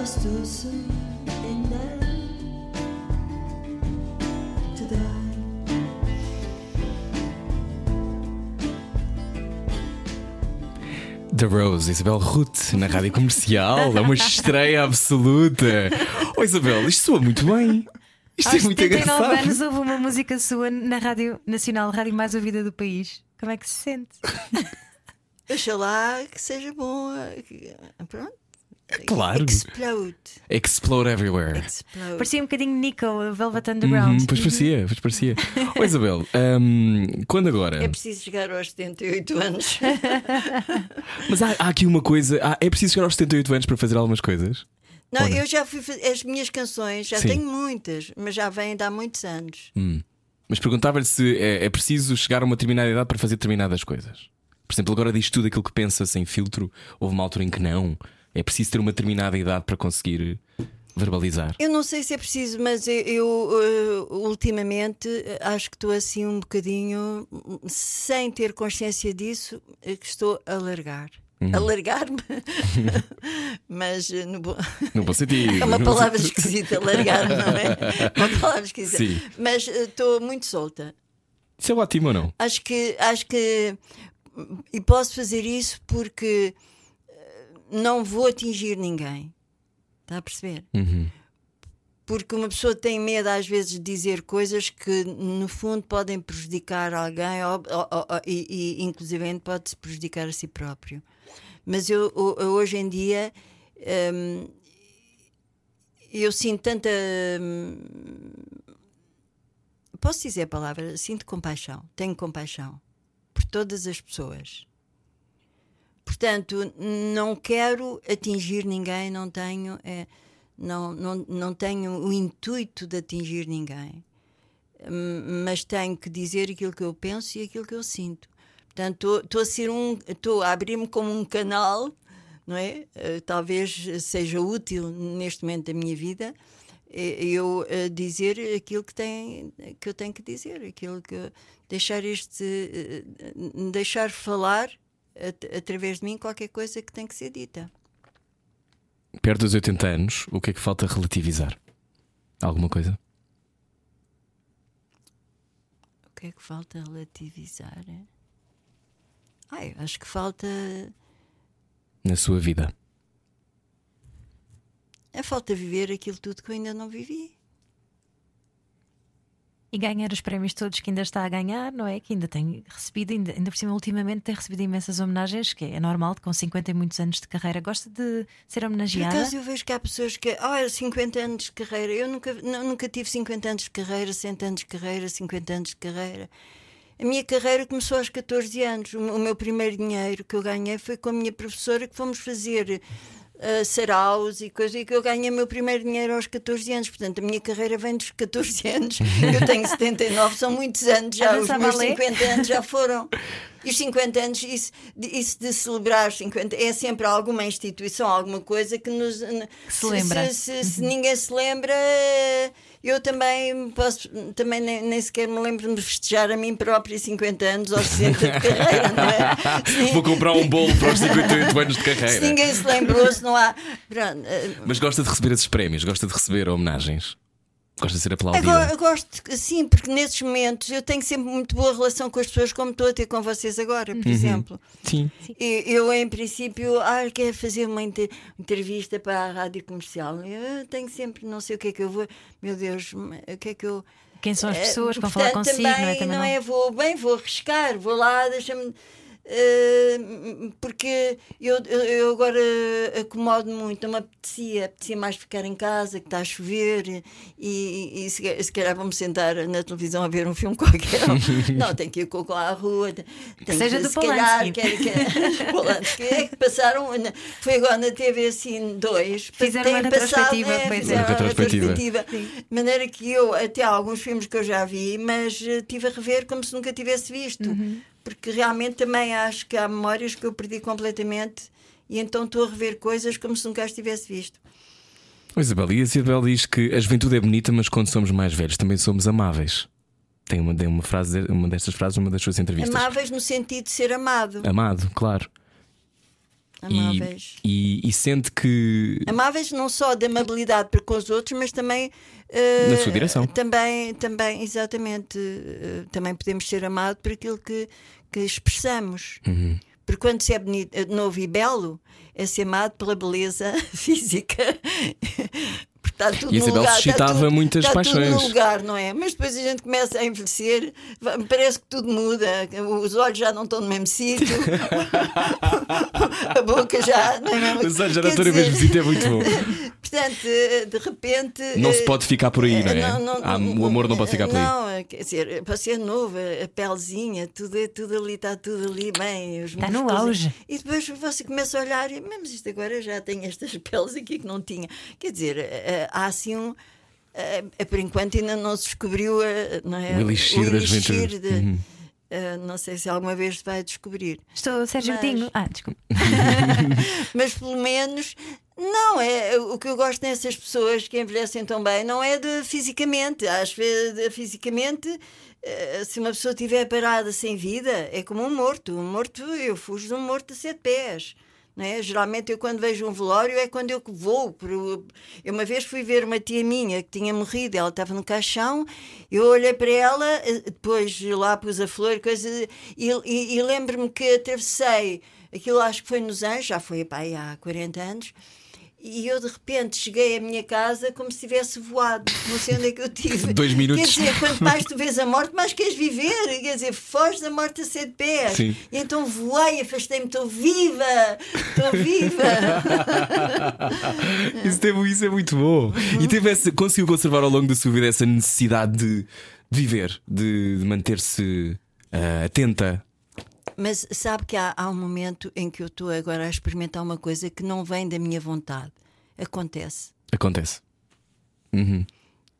Speaker 4: just too soon and then to die.
Speaker 1: The Rose, Isabel Ruth, na rádio comercial, é uma estreia absoluta. Oh, Isabel, isto soa muito bem. Isto
Speaker 2: Aos
Speaker 1: é muito
Speaker 2: 79
Speaker 1: engraçado.
Speaker 2: anos houve uma música sua na Rádio Nacional, rádio mais ouvida do país. Como é que se sente?
Speaker 4: Deixa lá que seja que- Pronto.
Speaker 1: Claro.
Speaker 4: Explode.
Speaker 1: Explode everywhere.
Speaker 4: Explode.
Speaker 2: Parecia um bocadinho Nico, Velvet Underground.
Speaker 1: Uhum, pois parecia, pois parecia. Oh, Isabel, hum, quando agora?
Speaker 4: É preciso chegar aos 78 anos.
Speaker 1: Mas há, há aqui uma coisa. há- é preciso chegar aos 78 anos para fazer algumas coisas?
Speaker 4: Não,
Speaker 1: Ora.
Speaker 4: eu já fui fazer as minhas canções, já
Speaker 1: Sim.
Speaker 4: tenho muitas, mas já vêm de há muitos anos.
Speaker 1: Hum. Mas perguntava-lhe se é, é preciso chegar a uma determinada idade para fazer determinadas coisas. Por exemplo, agora diz tudo aquilo que pensa sem filtro. Houve uma altura em que não. É preciso ter uma determinada idade para conseguir verbalizar.
Speaker 4: Eu não sei se é preciso, mas eu, eu, eh, ultimamente eh, acho que estou assim um bocadinho, sem ter consciência disso, eh, que estou a largar.
Speaker 1: Uhum.
Speaker 4: Alargar-me, mas no bom-
Speaker 1: No bom sentido.
Speaker 4: é uma palavra esquisita, largar, não é? Uma palavra esquisita.
Speaker 1: Sim.
Speaker 4: Mas estou muito solta.
Speaker 1: Isso é ótimo ou não?
Speaker 4: Acho que, acho que e posso fazer isso porque não vou atingir ninguém. Está a perceber?
Speaker 1: Uhum.
Speaker 4: Porque uma pessoa tem medo às vezes de dizer coisas que no fundo podem prejudicar alguém ou, ou- ou- e, e inclusive pode-se prejudicar a si próprio. Mas eu, eu hoje em dia hum, eu sinto tanta hum, posso dizer a palavra, sinto compaixão, tenho compaixão por todas as pessoas. Portanto, não quero atingir ninguém, não tenho, eh, não, não, não tenho o intuito de atingir ninguém, Hum, mas tenho que dizer aquilo que eu penso e aquilo que eu sinto. Portanto, estou a ser um, estou a abrir-me como um canal, não é? Eh, talvez seja útil neste momento da minha vida eh, eu eh, dizer aquilo que, tem, que eu tenho que dizer, aquilo que deixar este deixar falar at- através de mim qualquer coisa que tem que ser dita.
Speaker 1: Perto dos 80 anos, o que é que falta relativizar? Alguma coisa?
Speaker 4: O que é que falta relativizar? Ai, acho que falta
Speaker 1: Na sua vida?
Speaker 4: é falta viver aquilo tudo que eu ainda não vivi.
Speaker 2: E ganhar os prémios todos que ainda está a ganhar, não é? Que ainda tem recebido, ainda, ainda por cima, ultimamente tem recebido imensas homenagens, que é normal, com 50 e muitos anos de carreira. Gosta de ser
Speaker 4: Por
Speaker 2: homenageada?
Speaker 4: acaso eu vejo que há pessoas que. Ah, 50 anos de carreira. Eu nunca, não- nunca tive 50 anos de carreira, 100 anos de carreira, 50 anos de carreira. A minha carreira começou aos 14 anos. O meu primeiro dinheiro que eu ganhei foi com a minha professora que fomos fazer uh, saraus e coisas, e que eu ganhei o meu primeiro dinheiro aos 14 anos. Portanto, a minha carreira vem dos 14 anos. Eu tenho 79, são muitos anos já. Os meus 50 anos já foram. E os 50 anos, isso, isso de celebrar os 50, é sempre alguma instituição, alguma coisa que nos.
Speaker 2: se lembra.
Speaker 4: Se, se, se, ninguém se lembra. Eu também posso, também nem, nem, sequer me lembro de festejar a mim própria 50 anos ou 60 de carreira, não é?
Speaker 1: Sim. Vou comprar um bolo para os 58 anos de carreira.
Speaker 4: Se ninguém se lembrou, se não há. Pronto. eh,
Speaker 1: Mas gosta de receber esses prémios, gosta de receber homenagens. Gosta de ser aplaudida.
Speaker 4: Agora, eu gosto, sim, porque nesses momentos eu tenho sempre muito boa relação com as pessoas, como estou a ter com vocês agora, por exemplo.
Speaker 1: Sim.
Speaker 4: E Eu, em princípio, ah, quero fazer uma inter- entrevista para a rádio comercial. Eu tenho sempre, não sei o que é que eu vou, meu Deus, o que é que eu.
Speaker 2: Quem são as
Speaker 4: Eh,
Speaker 2: pessoas que vão falar
Speaker 4: portanto,
Speaker 2: consigo,
Speaker 4: também,
Speaker 2: não é? Também
Speaker 4: não é? Vou bem, vou arriscar, vou lá, deixa-me. Eh, porque eu, eu, agora acomodo muito, não me apetecia, apetecia mais ficar em casa, que está a chover e, e, e se, se calhar vou-me sentar na televisão a ver um filme qualquer. não, tenho que ir com à rua, tenho
Speaker 2: seja
Speaker 4: que,
Speaker 2: do
Speaker 4: se calhar, quer, quer, Polanski, é que passaram, foi agora na TV assim dois,
Speaker 2: Fizeram uma retrospectiva,
Speaker 4: é,
Speaker 2: pois é.
Speaker 1: Uma retrospectiva.
Speaker 4: De maneira que eu, até há alguns filmes que eu já vi, mas eh, tive a rever como se nunca tivesse visto.
Speaker 2: Uhum.
Speaker 4: Porque realmente também acho que há memórias que eu perdi completamente e então estou a rever coisas como se nunca as tivesse visto.
Speaker 1: Isabel, e a Isabel diz que a juventude é bonita, mas quando somos mais velhos também somos amáveis. Tem uma, tem uma, frase, uma destas frases numa das suas entrevistas.
Speaker 4: Amáveis no sentido de ser amado.
Speaker 1: Amado, claro. E,
Speaker 4: Amáveis.
Speaker 1: e, e sente que.
Speaker 4: Amáveis não só de amabilidade para com os outros, mas também. eh,
Speaker 1: Na sua direção.
Speaker 4: Também, também exatamente. eh, também podemos ser amados por aquilo que, que expressamos.
Speaker 1: Uhum.
Speaker 4: Porque quando se é bonito, eh, novo e belo, é ser amado pela beleza física. Está tudo
Speaker 1: E Isabel
Speaker 4: lugar, está
Speaker 1: suscitava
Speaker 4: tudo-
Speaker 1: muitas
Speaker 4: está
Speaker 1: paixões.
Speaker 4: Tudo no lugar, não é? Mas depois a gente começa a envelhecer, parece que tudo muda, os olhos já não estão no mesmo sítio, a boca já não é mesmo.
Speaker 1: Os olhos já não estão no mesmo sítio, é muito bom.
Speaker 4: Portanto, eh, de repente.
Speaker 1: Não se
Speaker 4: eh,
Speaker 1: pode ficar por aí, não é?
Speaker 4: não, não,
Speaker 1: Há-
Speaker 4: não,
Speaker 1: o amor não pode ficar por aí.
Speaker 4: Não, eh, quer dizer, para ser novo, a pelezinha, tudo, é- tudo ali, está tudo ali bem. os
Speaker 2: Está no auge.
Speaker 4: E depois você começa a olhar e, mas isto agora já tem estas peles aqui que não tinha. Quer dizer, eh, há assim um. eh, eh, por enquanto ainda não se descobriu eh, não é?
Speaker 1: O elixir juventude. Uhum.
Speaker 4: eh, não sei se alguma vez vai descobrir.
Speaker 2: Estou Sérgio
Speaker 4: Mas-.
Speaker 2: Ah, desculpa.
Speaker 4: mas pelo menos não é o que eu gosto nessas pessoas que envelhecem tão bem não é de fisicamente às vezes fisicamente eh, se uma pessoa estiver parada sem vida é como um morto um morto eu fujo de um morto a sete pés é? Geralmente eu quando vejo um velório é quando eu vou. Eu uma vez fui ver uma tia minha que tinha morrido, ela estava no caixão, eu olhei para ela, eh, depois lá pus a flor coisa, e, e- e lembro-me que atravessei, aquilo acho que foi nos Anjos, já foi pá, há 40 anos, e eu de repente cheguei à minha casa como se tivesse voado, não sei onde é que eu tive.
Speaker 1: Dois minutos.
Speaker 4: Quer dizer, quanto mais tu vês a morte, mais queres viver. Quer dizer, foges da morte a sete pés.
Speaker 1: Sim.
Speaker 4: E então voei, afastei-me, estou viva, estou viva.
Speaker 1: Isso, teve, isso é muito bom. E teve essa, conseguiu conservar ao longo da sua vida essa necessidade de, viver, de, de manter-se ah, atenta.
Speaker 4: Mas sabe que há, há um momento em que eu estou agora a experimentar uma coisa que não vem da minha vontade. Acontece.
Speaker 1: Acontece. Uhum.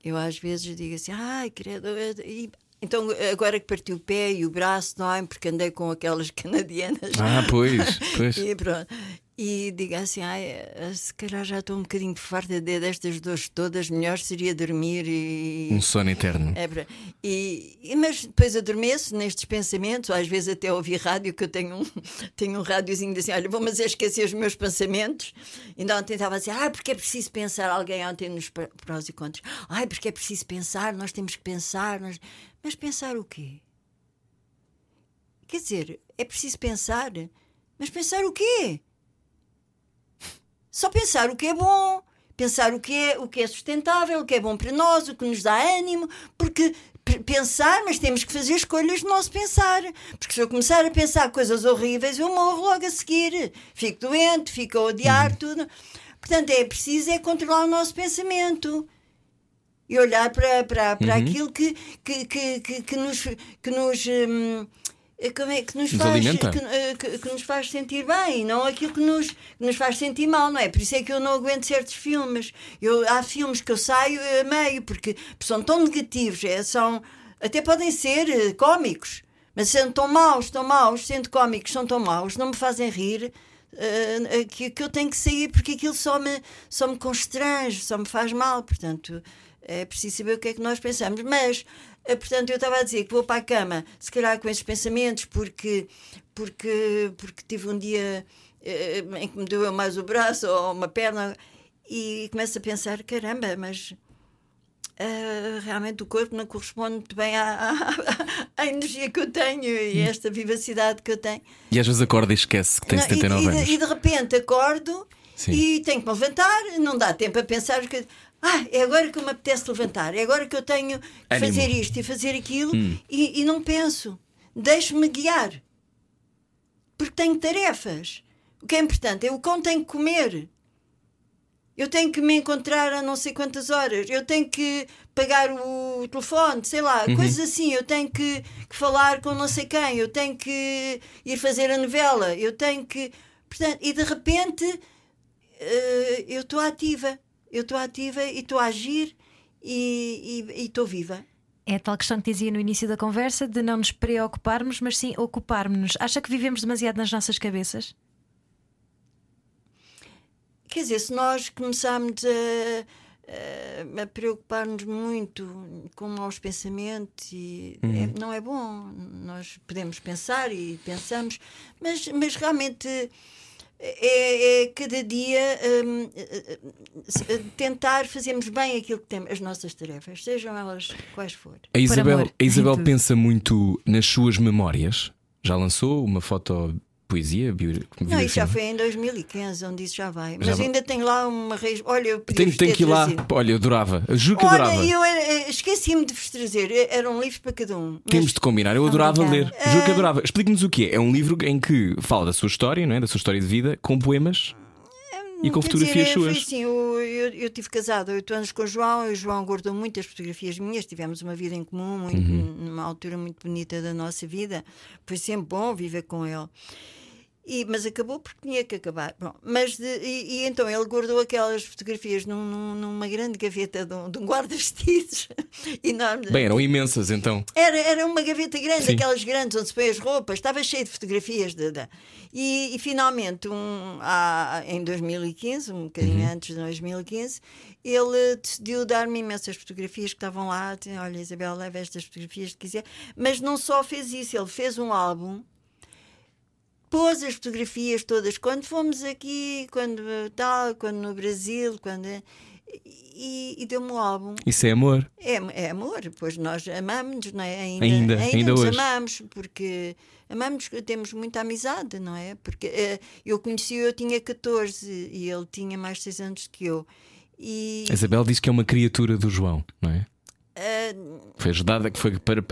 Speaker 4: Eu às vezes digo assim, ai, credo. e- Então, agora que parti o pé e o braço, não é? Porque andei com aquelas canadianas.
Speaker 1: Ah, pois, pois.
Speaker 4: E pronto. E digo assim, ai, eh, se calhar já estou um bocadinho farta de- destas dores todas, melhor seria dormir e.
Speaker 1: Um sono eterno.
Speaker 4: É, e, e- mas depois adormeço nestes pensamentos, às vezes até ouvi rádio, que eu tenho um, tenho um rádiozinho assim, olha, vou mas é esquecer os meus pensamentos. Então ontem estava assim, ah, porque é preciso pensar, alguém ontem nos pró- prós e contras, ai, porque é preciso pensar, nós temos que pensar, nós... mas pensar o quê? Quer dizer, é preciso pensar, mas pensar o quê? Só pensar o que é bom, pensar o que é, o que é sustentável, o que é bom para nós, o que nos dá ânimo, porque pensar, mas temos que fazer escolhas no nosso pensar. Porque se eu começar a pensar coisas horríveis, eu morro logo a seguir. Fico doente, fico a odiar tudo. Portanto, é preciso é controlar o nosso pensamento. e olhar para, para, para aquilo que, que, que, que, que nos. Que nos hum, como é que nos,
Speaker 1: Nos
Speaker 4: faz que, eh, que- que nos faz sentir bem, não aquilo que nos, que nos faz sentir mal, não é? Por isso é que eu não aguento certos filmes. Eu, há filmes que eu saio a meio porque são tão negativos, é, são, até podem ser eh, cómicos, mas são tão maus, tão maus, sendo cómicos, são tão maus, não me fazem rir. eh, que, que eu tenho que sair porque aquilo só me, só me constrange, só me faz mal, portanto é preciso saber o que é que nós pensamos. Mas, eh, portanto, eu estava a dizer que vou para a cama, se calhar com esses pensamentos, porque, porque, porque tive um dia eh, em que me doeu mais o braço ou uma perna e começo a pensar: caramba, mas. eh, realmente o corpo não corresponde muito bem à, à, à energia que eu tenho e a esta vivacidade que eu tenho.
Speaker 1: E às vezes acorda e esquece que tem
Speaker 4: Não, e-
Speaker 1: 79
Speaker 4: e,
Speaker 1: anos.
Speaker 4: de, e de repente acordo
Speaker 1: Sim.
Speaker 4: e tenho que me levantar, não dá tempo a pensar que ah, é agora que eu me apetece levantar, é agora que eu tenho que
Speaker 1: Ânimo.
Speaker 4: fazer isto e fazer aquilo
Speaker 1: Hum.
Speaker 4: e, e não penso. Deixo-me guiar. Porque tenho tarefas. O que é importante é o cão tem que comer. Eu tenho que me encontrar a não sei quantas horas. Eu tenho que pagar o telefone, sei lá,
Speaker 1: Uhum.
Speaker 4: coisas assim. Eu tenho que, que falar com não sei quem. Eu tenho que ir fazer a novela. Eu tenho que. Portanto, e de repente eh, eu estou ativa. Eu estou ativa e estou a agir e estou viva.
Speaker 2: É a tal questão que dizia no início da conversa de não nos preocuparmos, mas sim ocuparmos-nos. Acha que vivemos demasiado nas nossas cabeças?
Speaker 4: Quer dizer, se nós começarmos a, a, preocupar-nos muito com maus pensamentos, e é- não é bom. Nós podemos pensar e pensamos, mas, mas realmente é, é cada dia hum, eh, eh, tentar fazermos bem aquilo que temos, as nossas tarefas, sejam elas quais forem.
Speaker 1: A Isabel,
Speaker 2: amor,
Speaker 1: a Isabel pensa muito nas suas memórias. Já lançou uma foto poesia? bio-
Speaker 4: Não, isso já
Speaker 1: biografia?
Speaker 4: foi em 2015, onde isso já vai. Mas
Speaker 1: Já vai.
Speaker 4: ainda tem lá uma raiz. Olha, eu podia
Speaker 1: Tenho, tenho que ir lá. Olha, eu adorava. Juro que
Speaker 4: Olha,
Speaker 1: adorava.
Speaker 4: eu era- eh, esqueci-me de vos trazer. Era um livro para cada um. Mas-
Speaker 1: Temos de combinar, eu adorava ler. Juro que
Speaker 4: Ah.
Speaker 1: adorava. Explique-nos o que é. É um livro em que fala da sua história, não é? Da sua história de vida, com poemas e com
Speaker 4: Quer
Speaker 1: fotografias
Speaker 4: dizer, foi
Speaker 1: suas.
Speaker 4: assim, eu, eu, eu tive casado há oito anos com o João e o João guardou muitas fotografias minhas. Tivemos uma vida em comum, muito,
Speaker 1: Uhum.
Speaker 4: numa altura muito bonita da nossa vida. Foi sempre bom viver com ele. E, mas acabou porque tinha que acabar. Bom, mas de- e, e então ele guardou aquelas fotografias num- num- numa grande gaveta de um, um guarda-vestidos enorme.
Speaker 1: Bem, eram imensas então.
Speaker 4: Era, era uma gaveta grande,
Speaker 1: Sim.
Speaker 4: aquelas grandes onde se põe as roupas, estava cheio de fotografias. De, de- E, e finalmente, um, há- em 2015, um bocadinho
Speaker 1: Uhum.
Speaker 4: antes de 2015, ele decidiu dar-me imensas fotografias que estavam lá. Olha, Isabel, leva estas fotografias que quiser. Mas não só fez isso, ele fez um álbum. Pôs as fotografias todas quando fomos aqui, quando tal, quando no Brasil, quando e, e deu-me um álbum.
Speaker 1: Isso é amor.
Speaker 4: É, é amor, pois nós amamos, não é? Ainda,
Speaker 1: Ainda, ainda
Speaker 4: nos
Speaker 1: hoje.
Speaker 4: amamos, porque amamos, temos muita amizade, não é? Porque eh, eu conheci, eu tinha 14 e ele tinha mais 6 anos que eu. E
Speaker 1: A Isabel diz que é uma criatura do João, não é?
Speaker 4: Eh,
Speaker 1: Foi ajudada, que foi, para,
Speaker 4: eu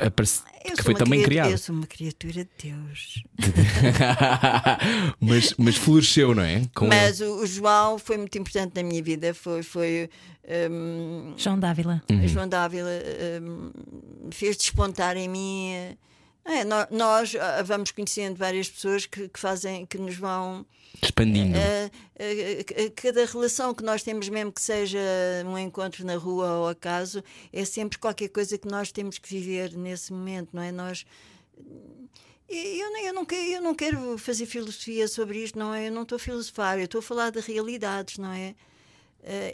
Speaker 1: que foi também
Speaker 4: criatura-
Speaker 1: criada.
Speaker 4: Eu sou uma criatura de Deus.
Speaker 1: mas, mas floresceu, não é? Com.
Speaker 4: Mas o, o João foi muito importante na minha vida. Foi, foi hum,
Speaker 2: João Dávila.
Speaker 1: Uhum.
Speaker 4: João Dávila hum, fez despontar em mim. É, nó- nós, ah, vamos conhecendo várias pessoas que, que fazem, que nos vão
Speaker 1: Expandindo.
Speaker 4: eh, eh, eh, cada relação que nós temos, mesmo que seja um encontro na rua ou acaso, é sempre qualquer coisa que nós temos que viver nesse momento, não é? Nós. Eu, não- eu, não quero, eu não quero fazer filosofia sobre isto, não é? Eu não estou a filosofar, eu estou a falar de realidades, não é?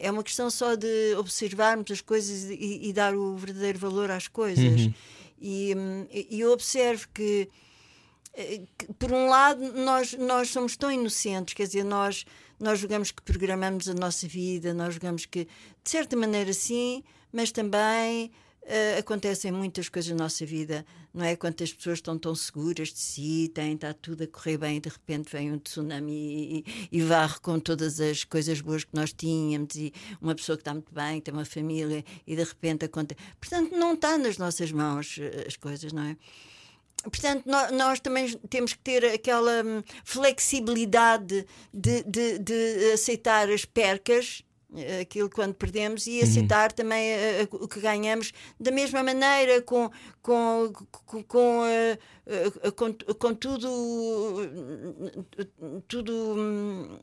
Speaker 4: É uma questão só de observarmos as coisas e, e dar o verdadeiro valor às coisas. E, e eu observo que eh, que, por um lado, nós, nós somos tão inocentes, quer dizer, nós, nós julgamos que programamos a nossa vida, nós julgamos que, de certa maneira, sim, mas também eh, acontecem muitas coisas na nossa vida, não é? Quantas pessoas estão tão seguras de si, têm, está tudo a correr bem, e de repente vem um tsunami e, e- varre com todas as coisas boas que nós tínhamos, e uma pessoa que está muito bem, tem uma família, e de repente acontece. Portanto, não está nas nossas mãos eh, as coisas, não é? Portanto, nó- nós, também temos que ter aquela hum, flexibilidade de, de- de aceitar as percas, aquilo quando perdemos e aceitar também eh, eh, o que ganhamos da mesma maneira com com com, com, eh, com, com tudo tudo hum,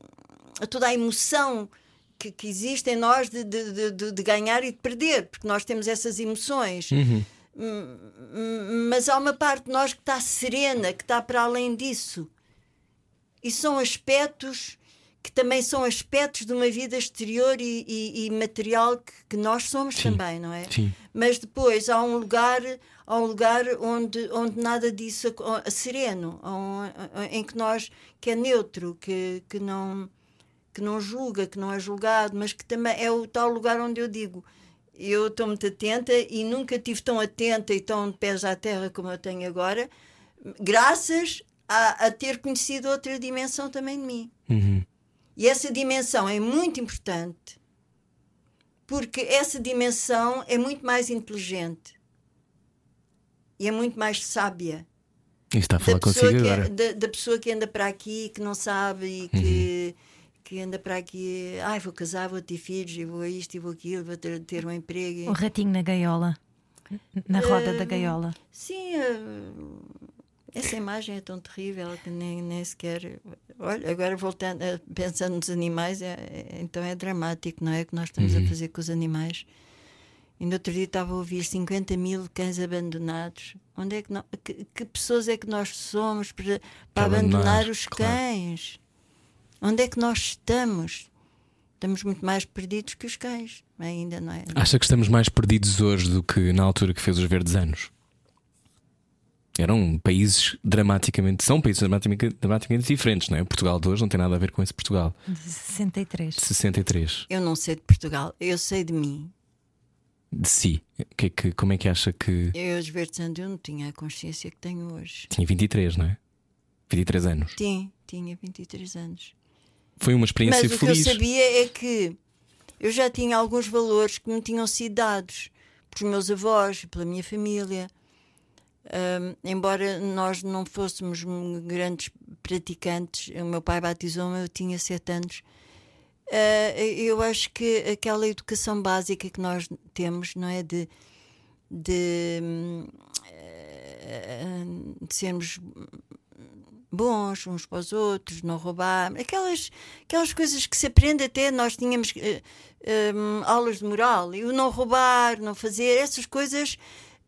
Speaker 4: toda a emoção que, que existe em nós de, de, de- de- ganhar e de perder porque nós temos essas emoções. Hum, hum, mas há uma parte de nós que está serena que está para além disso. E são aspectos que também são aspectos de uma vida exterior e, e- e material que, que nós somos também, não é?
Speaker 1: Sim.
Speaker 4: Mas depois há um lugar, há um lugar onde, onde nada disso a sereno, em que nós que é neutro, que, que não que não julga, que não é julgado, mas que também é o tal lugar onde eu digo eu estou muito atenta e nunca tive tão atenta e tão de pés à terra como eu tenho agora, graças a, a ter conhecido outra dimensão também de mim.
Speaker 1: Uhum.
Speaker 4: E essa dimensão é muito importante porque essa dimensão é muito mais inteligente e é muito mais sábia
Speaker 1: E está a
Speaker 4: da
Speaker 1: falar
Speaker 4: pessoa,
Speaker 1: consigo
Speaker 4: que,
Speaker 1: agora.
Speaker 4: da, da pessoa que anda para aqui que não sabe e que, que anda para aqui, ai, vou casar, vou ter filhos, e vou isto e vou aquilo, vou ter, ter um emprego.
Speaker 2: Um ratinho na gaiola. Na roda da gaiola.
Speaker 4: Sim, eh, essa imagem é tão terrível que nem, nem sequer. Olha, agora voltando, pensando nos animais, é, é- então é dramático, não é? O que nós estamos a fazer com os animais. Ainda outro dia estava a ouvir 50 mil cães abandonados. Onde é que, que, que pessoas é que nós somos para, para
Speaker 1: abandonar,
Speaker 4: abandonar os
Speaker 1: claro.
Speaker 4: cães? Onde é que nós estamos? Estamos muito mais perdidos que os cães, ainda, não é?
Speaker 1: Acha que estamos mais perdidos hoje do que na altura que fez os verdes anos? Eram países dramaticamente. São países dramaticamente, dramaticamente diferentes, não é? Portugal de hoje não tem nada a ver com esse Portugal.
Speaker 2: De 63.
Speaker 1: De 63.
Speaker 4: Eu não sei de Portugal, eu sei de mim.
Speaker 1: De si. Que, que, como é que acha que.
Speaker 4: Eu, os verdes eu não tinha a consciência que tenho hoje.
Speaker 1: Tinha 23, não é? 23 anos.
Speaker 4: Tinha, tinha 23 anos.
Speaker 1: Foi uma experiência
Speaker 4: Mas o que
Speaker 1: feliz.
Speaker 4: eu sabia é que eu já tinha alguns valores que me tinham sido dados pelos meus avós, pela minha família. Ahm, embora nós não fôssemos grandes praticantes, o meu pai batizou-me, eu tinha sete anos. Ah, eu acho que aquela educação básica que nós temos, não é? De, de, eh, de sermos bons uns para os outros, não roubar, aquelas, aquelas coisas que se aprende até, nós tínhamos eh, hum, aulas de moral, e o não roubar, não fazer, essas coisas,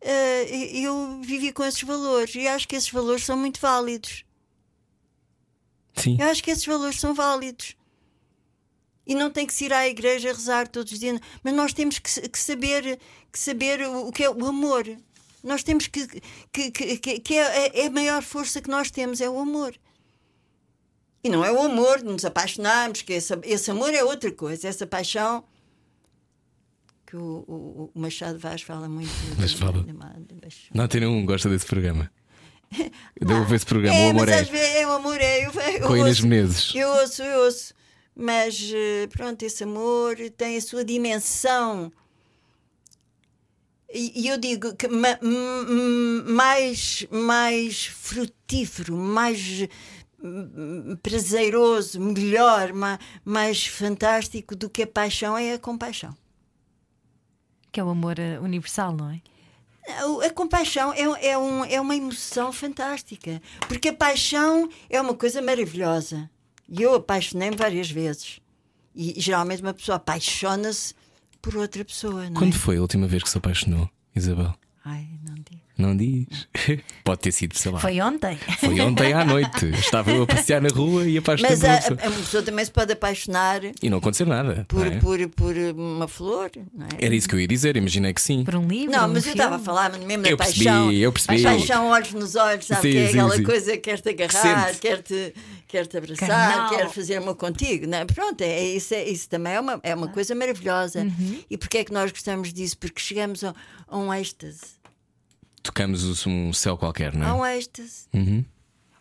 Speaker 4: eu vivi com esses valores e acho que esses valores são muito válidos.
Speaker 1: Sim.
Speaker 4: Eu acho que esses valores são válidos. E não tem que se ir à igreja rezar todos os dias, mas nós temos que, que saber, que saber o, o que é o amor. Nós temos que. que, que, que- que é, é a maior força que nós temos, é o amor. E não é o amor de nos apaixonarmos, que esse, esse amor é outra coisa, essa paixão. Que o, o, o Machado Vaz fala muito.
Speaker 1: Mas
Speaker 4: de-
Speaker 1: fala.
Speaker 4: de- de-.
Speaker 1: Na Antena 1 gosta desse programa. Eu devo ver esse programa.
Speaker 4: É,
Speaker 1: o amor é.
Speaker 4: vezes o amor, é. Eu, eu
Speaker 1: Com Inês
Speaker 4: ouço-
Speaker 1: Menezes.
Speaker 4: Eu ouço, eu ouço. Mas eh, pronto, esse amor tem a sua dimensão. E, eu digo que mais, mais frutífero, mais prazeroso, melhor, ma- mais fantástico do que a paixão é a compaixão.
Speaker 2: Que é o amor eh, universal, não é?
Speaker 4: A compaixão é, é, um, é uma emoção fantástica, porque a paixão é uma coisa maravilhosa. E eu apaixonei-me várias vezes. E, geralmente uma pessoa apaixona-se por outra pessoa, não
Speaker 1: Quando
Speaker 4: é?
Speaker 1: foi a última vez que se apaixonou, Isabel?
Speaker 4: Ai, não digo.
Speaker 1: Não diz. Pode ter sido, sei lá.
Speaker 2: Foi ontem.
Speaker 1: Foi ontem à noite. Estava eu a passear na rua e apaixonei
Speaker 4: Mas a,
Speaker 1: uma pessoa.
Speaker 4: a- uma pessoa também se pode apaixonar
Speaker 1: E não aconteceu nada.
Speaker 4: por,
Speaker 1: não é?
Speaker 4: por, por uma flor, não é?
Speaker 1: Era isso que eu ia dizer, imaginei que sim.
Speaker 2: Por um livro.
Speaker 4: Não,
Speaker 2: um
Speaker 4: mas eu
Speaker 2: filme.
Speaker 4: estava a falar mesmo da
Speaker 1: Eu percebi,
Speaker 4: paixão.
Speaker 1: eu percebi.
Speaker 4: A paixão, olhos nos olhos, sabe?
Speaker 1: Sim,
Speaker 4: que é
Speaker 1: sim,
Speaker 4: aquela
Speaker 1: sim.
Speaker 4: coisa que quer-te agarrar, quer-te quer -te abraçar,
Speaker 2: Carnal.
Speaker 4: quer fazer amor contigo. Não é? Pronto, é, isso, é, isso também é uma, é uma coisa maravilhosa.
Speaker 2: Uhum.
Speaker 4: E porquê é que nós gostamos disso? Porque chegamos a, a um êxtase.
Speaker 1: Tocamos um céu qualquer, não
Speaker 4: um
Speaker 1: é?
Speaker 4: êxtase.
Speaker 1: Uhum.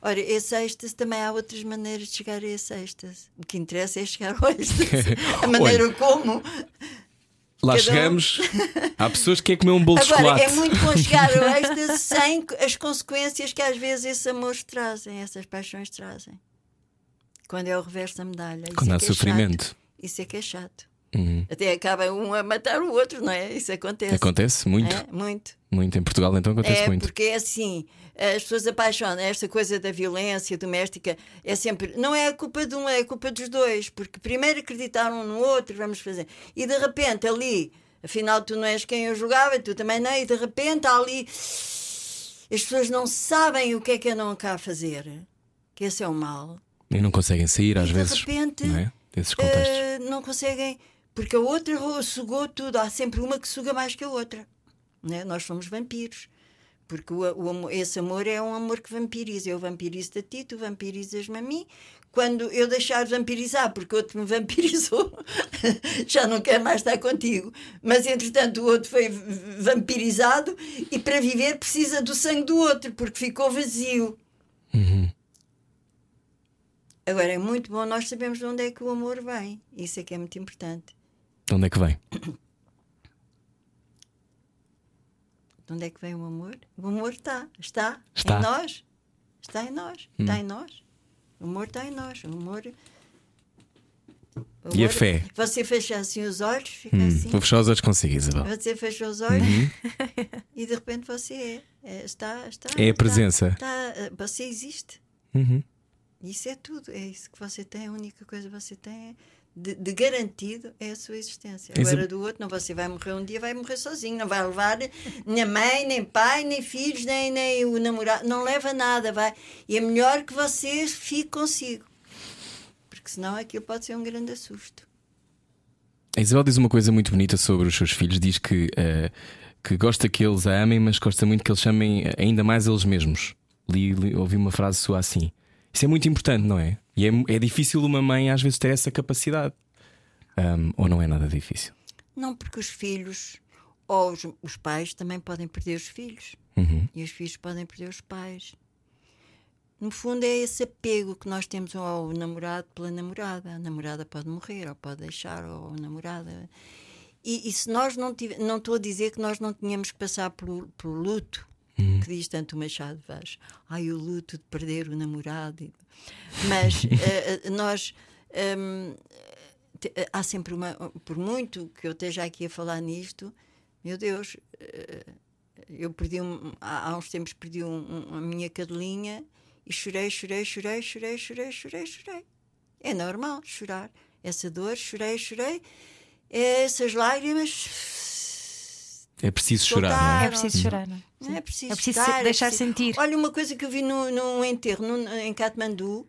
Speaker 4: Ora, esse êxtase também há outras maneiras de chegar a esse êxtase. O que interessa é chegar ao êxtase. A maneira como.
Speaker 1: Lá
Speaker 4: Cada um-
Speaker 1: chegamos. Há pessoas que querem comer um bolo de
Speaker 4: Agora,
Speaker 1: chocolate.
Speaker 4: é muito bom chegar ao êxtase sem as consequências que às vezes esses amores trazem, essas paixões trazem. Quando é o reverso da medalha.
Speaker 1: Quando
Speaker 4: é
Speaker 1: há
Speaker 4: é
Speaker 1: sofrimento.
Speaker 4: chato. Isso é que é chato. Até acaba um a matar o outro, não é? Isso acontece.
Speaker 1: Acontece muito.
Speaker 4: É, muito.
Speaker 1: Muito. Em Portugal então acontece
Speaker 4: É,
Speaker 1: muito.
Speaker 4: porque é assim, as pessoas apaixonam, esta coisa da violência doméstica é sempre, não é a culpa de um, é a culpa dos dois, porque primeiro acreditaram um no outro, vamos fazer, e de repente ali, afinal tu não és quem eu julgava, tu também não, e de repente há ali, as pessoas não sabem o que é que andam cá a fazer, que esse é o mal.
Speaker 1: E não conseguem sair às
Speaker 4: de
Speaker 1: vezes.
Speaker 4: repente,
Speaker 1: não é? Desses contextos.
Speaker 4: Eh, não conseguem, porque a outra sugou tudo. Há sempre uma que suga mais que a outra. Né? Nós somos vampiros. Porque o, o esse amor é um amor que vampiriza. Eu vampirizo-te a ti, tu vampirizas-me a mim. Quando eu deixar de vampirizar, porque o outro me vampirizou, já não quero mais estar contigo. Mas entretanto o outro foi vampirizado e para viver precisa do sangue do outro, porque ficou vazio. Agora é muito bom nós sabemos de onde é que o amor vem. Isso é que é muito importante.
Speaker 1: De onde é que vem?
Speaker 4: De onde é que vem o amor? O amor está. Está,
Speaker 1: Está.
Speaker 4: em nós. Está em nós. Está em nós. O amor está em nós. O amor. o
Speaker 1: E a fé?
Speaker 4: Você fecha assim os olhos, fica
Speaker 1: Hum,
Speaker 4: assim.
Speaker 1: Vou fechar os olhos consigo, Isabel.
Speaker 4: Você fecha os olhos e de repente você é. É, está, está,
Speaker 1: É a
Speaker 4: está-
Speaker 1: presença.
Speaker 4: está- você existe.
Speaker 1: Uhum.
Speaker 4: Isso é tudo. É isso que você tem. A única coisa que você tem é de, de garantido é a sua existência. Agora do outro, não você vai morrer um dia, vai morrer sozinho. Não vai levar nem mãe, nem pai, nem filhos, nem, nem o namorado. Não leva nada. Vai. E é melhor que você fique consigo. Porque senão aquilo pode ser um grande assusto.
Speaker 1: A Isabel diz uma coisa muito bonita sobre os seus filhos. Diz que, eh, que gosta que eles a amem, mas gosta muito que eles chamem ainda mais eles mesmos. Li, li- ouvi uma frase sua assim. Isso é muito importante, não é? E é, é difícil uma mãe às vezes ter essa capacidade. Ahm, ou não é nada difícil?
Speaker 4: Não porque os filhos ou os, os pais também podem perder os filhos.
Speaker 1: Uhum.
Speaker 4: E os filhos podem perder os pais. No fundo, é esse apego que nós temos ao namorado pela namorada. A namorada pode morrer, ou pode deixar, ou a namorada. E, e se nós não tive, não estou a dizer que nós não tínhamos que passar pelo, pelo luto, que diz tanto o Machado Vaz. Ai, o luto de perder o namorado. Mas eh, eh, nós. hum, te- há sempre uma. Por muito que eu esteja aqui a falar nisto, meu Deus, eh, eu perdi um, há, há uns tempos perdi um, um- a minha cadelinha e chorei, chorei, chorei, chorei, chorei, chorei, chorei. É normal chorar. Essa dor, chorei, chorei. Essas lágrimas.
Speaker 1: É preciso chorar, não é?
Speaker 2: É preciso chorar, não é?
Speaker 4: É preciso,
Speaker 2: É preciso
Speaker 4: chorar,
Speaker 2: se- deixar
Speaker 4: preciso-
Speaker 2: sentir.
Speaker 4: Olha, uma coisa que eu vi no, num enterro no- em Katmandu,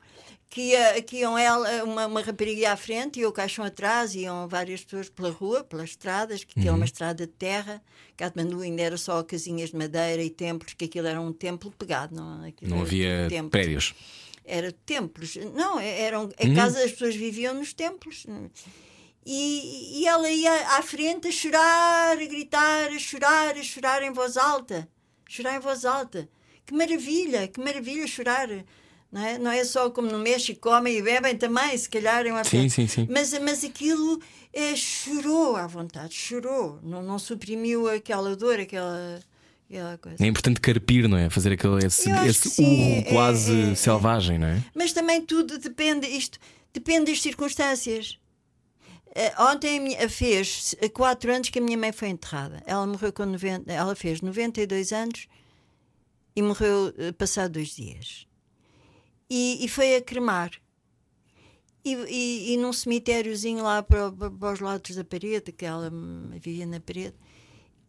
Speaker 4: que, ia, que iam ela, uma, uma rapariga ia à frente e o caixão atrás, iam várias pessoas pela rua, pelas estradas, que aquilo é
Speaker 1: Uhum.
Speaker 4: uma estrada de terra. Katmandu ainda era só casinhas de madeira e templos, que aquilo era um templo pegado. Não, aquilo
Speaker 1: Não havia
Speaker 4: templos.
Speaker 1: prédios.
Speaker 4: Era templos. Não, é- eram a
Speaker 1: Uhum.
Speaker 4: casa as pessoas viviam nos templos. E, e ela ia à frente a chorar, a gritar, a chorar, a chorar em voz alta. Chorar em voz alta. Que maravilha, que maravilha chorar. Não é, não é só como no México comem e bebem também, se calhar é uma
Speaker 1: Sim, sim, sim.
Speaker 4: Mas, mas aquilo é, chorou à vontade, chorou. Não, não suprimiu aquela dor, aquela.
Speaker 1: É importante carpir, não é? Fazer aquele, esse, esse
Speaker 4: sim,
Speaker 1: urro quase
Speaker 4: é- é-
Speaker 1: selvagem, não é?
Speaker 4: Mas também tudo depende, isto depende das circunstâncias. Eh, ontem fez quatro anos que a minha mãe foi enterrada. Ela morreu com 90, ela fez 92 anos e morreu eh, passado dois dias. E, e foi a cremar. E, e, e num cemitériozinho lá para, para os lados da parede, que ela hum, vivia na parede.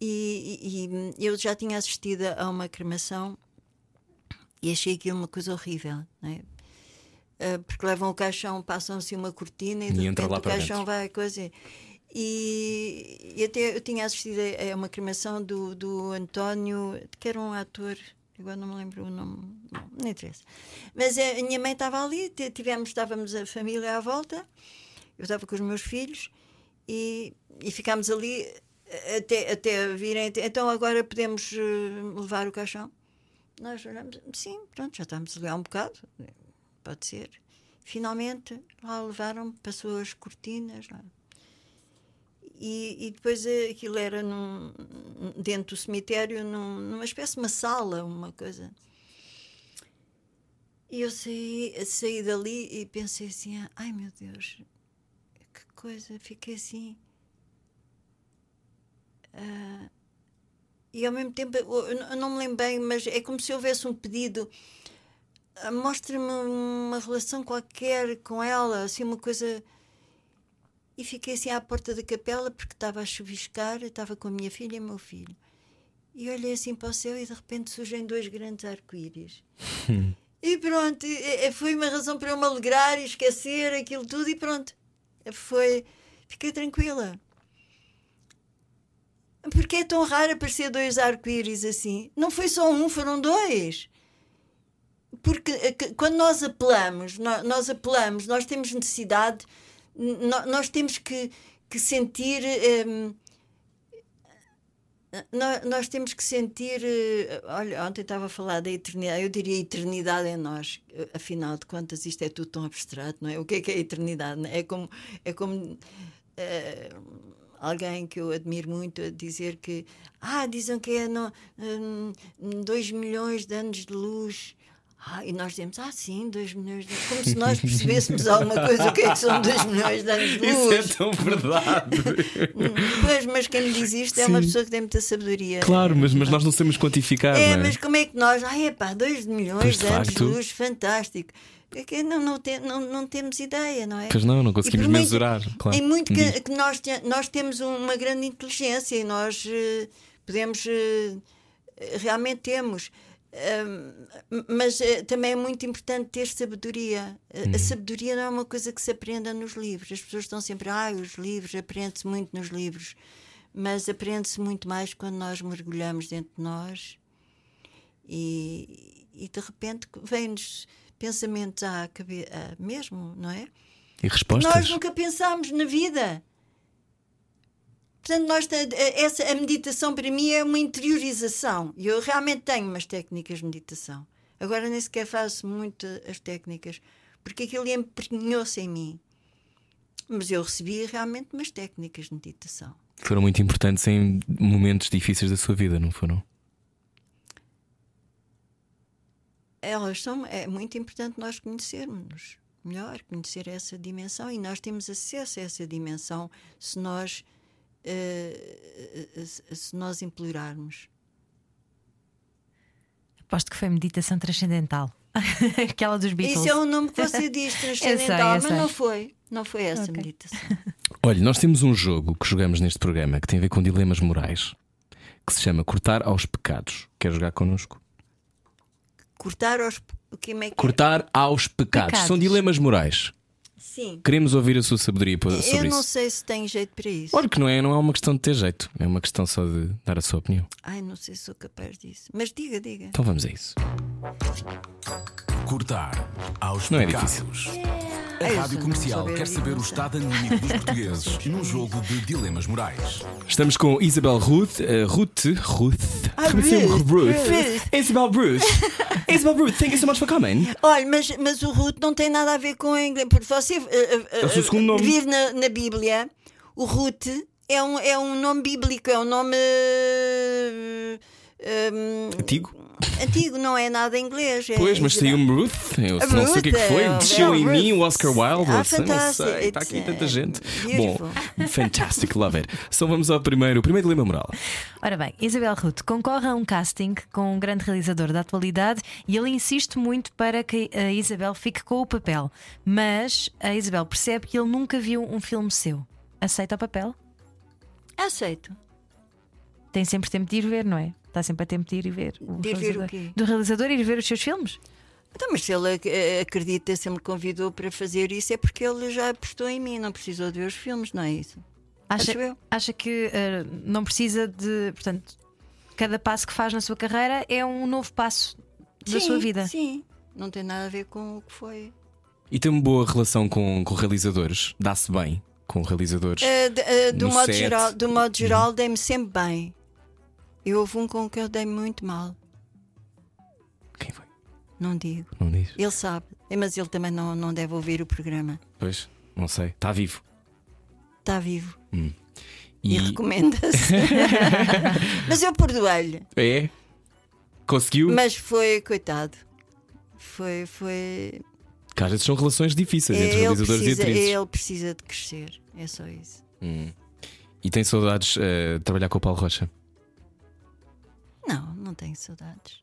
Speaker 4: E, e- e eu já tinha assistido a uma cremação e achei aquilo uma coisa horrível. Não é? Uh, porque levam o caixão, passam-se uma cortina e,
Speaker 1: E entra lá
Speaker 4: o caixão
Speaker 1: dentro.
Speaker 4: vai coisa. E, e até eu tinha assistido a, uma cremação do, do António, que era um ator, agora não me lembro o nome, não, não interessa. Mas a minha mãe estava ali, tivemos, estávamos a família à volta, eu estava com os meus filhos e, e ficámos ali até, até virem. Então agora podemos uh, levar o caixão? Nós olhamos, sim, pronto, já estamos ali há um bocado, pode ser. Finalmente lá levaram, passou as cortinas lá. E, e depois eh, aquilo era num, dentro do cemitério, num- numa espécie de uma sala, uma coisa. E eu saí, saí dali e pensei assim: ai meu Deus, que coisa, fiquei assim. Ah, e ao mesmo tempo, eu não me lembro bem, mas é como se houvesse um pedido. Mostra-me uma relação qualquer com ela, assim, uma coisa. E fiquei assim à porta da capela porque estava a chuviscar, estava com a minha filha e o meu filho. E olhei assim para o céu e de repente surgem dois grandes arco-íris. e pronto, foi uma razão para eu me alegrar e esquecer aquilo tudo e pronto. Foi. Fiquei tranquila. Porque é tão raro aparecer dois arco-íris assim? Não foi só um, foram dois. Porque eh, quando nós apelamos, nó- nós apelamos, nós temos necessidade, nó- nós temos que, que sentir. hum, nó- nós temos que sentir. eh, Olha, ontem estava a falar da eternidade, eu diria eternidade em nós. Eh, Afinal de contas, isto é tudo tão abstrato, não é? O que é que é eternidade? é? É como. É como eh, alguém que eu admiro muito a dizer que ah, dizem que é 2 milhões de anos de luz. Ah, e nós dizemos, ah, sim, 2 milhões de anos. Como se nós percebêssemos alguma coisa, o que é que são 2 milhões de anos de
Speaker 1: Isso
Speaker 4: luz.
Speaker 1: é tão verdade.
Speaker 4: Pois, mas quem me diz isto é uma
Speaker 1: Sim.
Speaker 4: pessoa que tem muita sabedoria.
Speaker 1: claro, mas, mas nós não sabemos quantificar.
Speaker 4: É,
Speaker 1: não é?
Speaker 4: mas como é que nós. Ah, é pá, 2 milhões
Speaker 1: Pois,
Speaker 4: de, anos de luz, fantástico. É que não, não, tem- não, não temos ideia, não é?
Speaker 1: Pois não, não conseguimos
Speaker 4: muito-
Speaker 1: mensurar. Claro.
Speaker 4: Em muito que, que nós, te- nós temos uma grande inteligência e nós eh, podemos. eh, realmente temos. Mas eh, também é muito importante ter sabedoria. A-
Speaker 1: Uhum.
Speaker 4: A sabedoria não é uma coisa que se aprenda nos livros. As pessoas estão sempre, ah, os livros, aprende-se muito nos livros. Mas aprende-se muito mais quando nós mergulhamos dentro de nós e, e de repente vêm-nos pensamentos à cabeça, mesmo, não é?
Speaker 1: E
Speaker 4: que
Speaker 1: respostas?
Speaker 4: nós nunca pensámos na vida. Portanto, nós, essa, a meditação para mim é uma interiorização. E eu realmente tenho umas técnicas de meditação. Agora nem sequer faço muito as técnicas, porque aquilo emprenhou-se em mim. Mas eu recebi realmente umas técnicas de meditação.
Speaker 1: Foram muito importantes em momentos difíceis da sua vida, não foram?
Speaker 4: Elas são, é muito importante nós conhecermos melhor, conhecer essa dimensão e nós temos acesso a essa dimensão se nós eh, se nós implorarmos.
Speaker 2: Aposto que foi meditação transcendental. Aquela dos Beatles.
Speaker 4: Isso é o nome que você diz, transcendental,
Speaker 2: eu
Speaker 4: mas
Speaker 2: sei.
Speaker 4: não foi. Não foi essa
Speaker 2: Ok.
Speaker 4: meditação.
Speaker 1: Olha, nós temos um jogo que jogamos neste programa que tem a ver com dilemas morais, que se chama Cortar aos Pecados. Quer jogar connosco?
Speaker 4: Cortar aos. É que é?
Speaker 1: Cortar aos pecados.
Speaker 2: Pecados.
Speaker 1: São dilemas morais.
Speaker 4: Sim.
Speaker 1: Queremos ouvir a sua sabedoria po-
Speaker 4: Eu
Speaker 1: sobre
Speaker 4: não
Speaker 1: isso.
Speaker 4: sei se tem jeito para isso.
Speaker 1: Olha que não é, não é uma questão de ter jeito, é uma questão só de dar a sua opinião.
Speaker 4: Ai, não sei se sou capaz disso. Mas diga, diga.
Speaker 1: Então vamos a isso.
Speaker 3: Cortar aos
Speaker 1: Não é
Speaker 3: pecados. A
Speaker 4: eu
Speaker 3: Rádio Comercial quer saber o estado anímico dos portugueses num jogo de dilemas morais.
Speaker 1: Estamos com Isabel Ruth. eh, Ruth. Ruth.
Speaker 4: Ah? Ruth,
Speaker 1: Ruth.
Speaker 4: Ruth.
Speaker 1: Isabel Ruth. Isabel Ruth, thank you so much for coming.
Speaker 4: Olha, mas, mas o Ruth não tem nada a ver com o inglês. Porque você uh,
Speaker 1: É o seu segundo nome.
Speaker 4: vir na, na Bíblia, o Ruth é um, é um nome bíblico, é um nome. uh, um,
Speaker 1: Antigo?
Speaker 4: Antigo, não é nada inglês. é
Speaker 1: Pois, mas saiu-me Ruth. Eu
Speaker 4: A
Speaker 1: não sei o que é que
Speaker 4: Ruth,
Speaker 1: foi.
Speaker 4: é,
Speaker 1: Desceu em
Speaker 4: Ruth.
Speaker 1: mim o Oscar Wilde.
Speaker 4: Ah,
Speaker 1: sei. Está aqui tanta gente.
Speaker 4: beautiful.
Speaker 1: Bom, fantastic, love it. Então vamos ao primeiro, o primeiro dilema moral.
Speaker 2: Ora bem, Isabel Ruth concorre a um casting com um grande realizador da atualidade e ele insiste muito para que a Isabel fique com o papel. Mas a Isabel percebe que ele nunca viu um filme seu. Aceita o papel?
Speaker 4: Aceito.
Speaker 2: Tem sempre tempo de ir ver, não é? Está sempre a tempo de ir e ver. o
Speaker 4: De ir ver o
Speaker 2: realizador.
Speaker 4: quê?
Speaker 2: Do realizador ir ver os seus filmes?
Speaker 4: Então, mas se ele ac- acredita, se ele me convidou para fazer isso, é porque ele já apostou em mim, não precisou de ver os filmes, não é isso?
Speaker 2: Acha,
Speaker 4: Acho eu.
Speaker 2: acha que eh, não precisa de. Portanto, cada passo que faz na sua carreira é um novo passo da
Speaker 4: sim,
Speaker 2: sua vida.
Speaker 4: Sim, não tem nada a ver com o que foi.
Speaker 1: E tem uma boa relação com, com realizadores? Dá-se bem com realizadores?
Speaker 4: Eh, de- eh, do, modo geral, do modo geral, dei-me sempre bem. Eu houve um com que eu dei muito mal,
Speaker 1: Quem foi?
Speaker 4: não digo.
Speaker 1: Não diz?
Speaker 4: Ele sabe, Eh, mas ele também não, não deve ouvir o programa.
Speaker 1: Pois, não sei. Está vivo.
Speaker 4: Está vivo e,
Speaker 1: E
Speaker 4: recomenda-se. mas eu perdoei-lhe.
Speaker 1: é? Conseguiu?
Speaker 4: Mas foi, coitado. Foi, foi.
Speaker 1: Que às vezes são relações difíceis entre
Speaker 4: ele,
Speaker 1: realizadores
Speaker 4: precisa,
Speaker 1: e atrizes.
Speaker 4: ele precisa de crescer. É só isso.
Speaker 1: Hum. E tem saudades eh, de trabalhar com o Paulo Rocha?
Speaker 4: Não, não tenho saudades.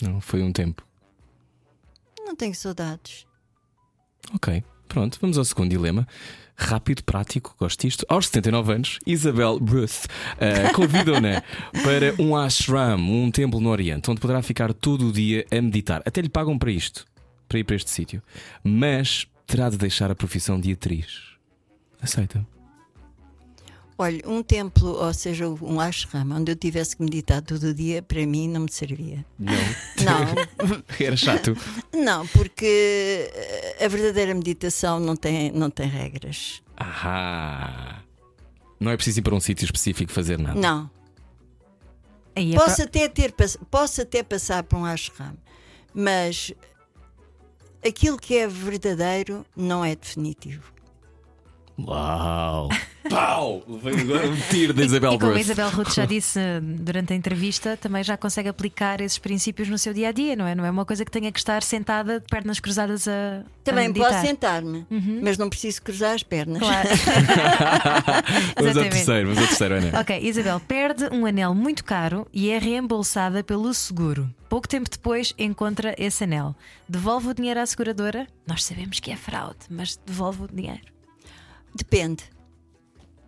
Speaker 1: Não, foi um tempo.
Speaker 4: Não tenho saudades.
Speaker 1: Ok, pronto, vamos ao segundo dilema. Rápido, prático, gosto disto. Aos 79 anos, Isabel Ruth uh, convidou-na para um ashram, um templo no Oriente, onde poderá ficar todo o dia a meditar. Até lhe pagam para isto, para ir para este sítio. Mas terá de deixar a profissão de atriz. Aceita?
Speaker 4: Olha, um templo, ou seja, um ashram, onde eu tivesse que meditar todo o dia, para mim não me servia.
Speaker 1: Não.
Speaker 4: Não,
Speaker 1: Era chato.
Speaker 4: não, porque eh, a verdadeira meditação não tem, não tem regras.
Speaker 1: Ahá. Não é preciso ir para um sítio específico fazer nada.
Speaker 4: Não.
Speaker 2: Aí é
Speaker 4: Posso até, ter, posso até passar por um ashram, mas aquilo que é verdadeiro não é definitivo.
Speaker 1: Uau! Pau! Veio um tiro da Isabel
Speaker 2: E como a
Speaker 1: Ruth.
Speaker 2: Isabel Ruth já disse eh, durante a entrevista, também já consegue aplicar esses princípios no seu dia a dia, não é? Não é uma coisa que tenha que estar sentada de pernas cruzadas a.
Speaker 4: Também
Speaker 2: a
Speaker 4: posso sentar-me, mas não preciso cruzar as pernas.
Speaker 2: Claro.
Speaker 1: Vamos ao
Speaker 2: Exatamente.
Speaker 1: terceiro, vamos ao terceiro, Ana.
Speaker 2: Ok, Isabel perde um anel muito caro e é reembolsada pelo seguro. Pouco tempo depois encontra esse anel. Devolve o dinheiro à seguradora? Nós sabemos que é fraude, mas devolve o dinheiro.
Speaker 4: Depende.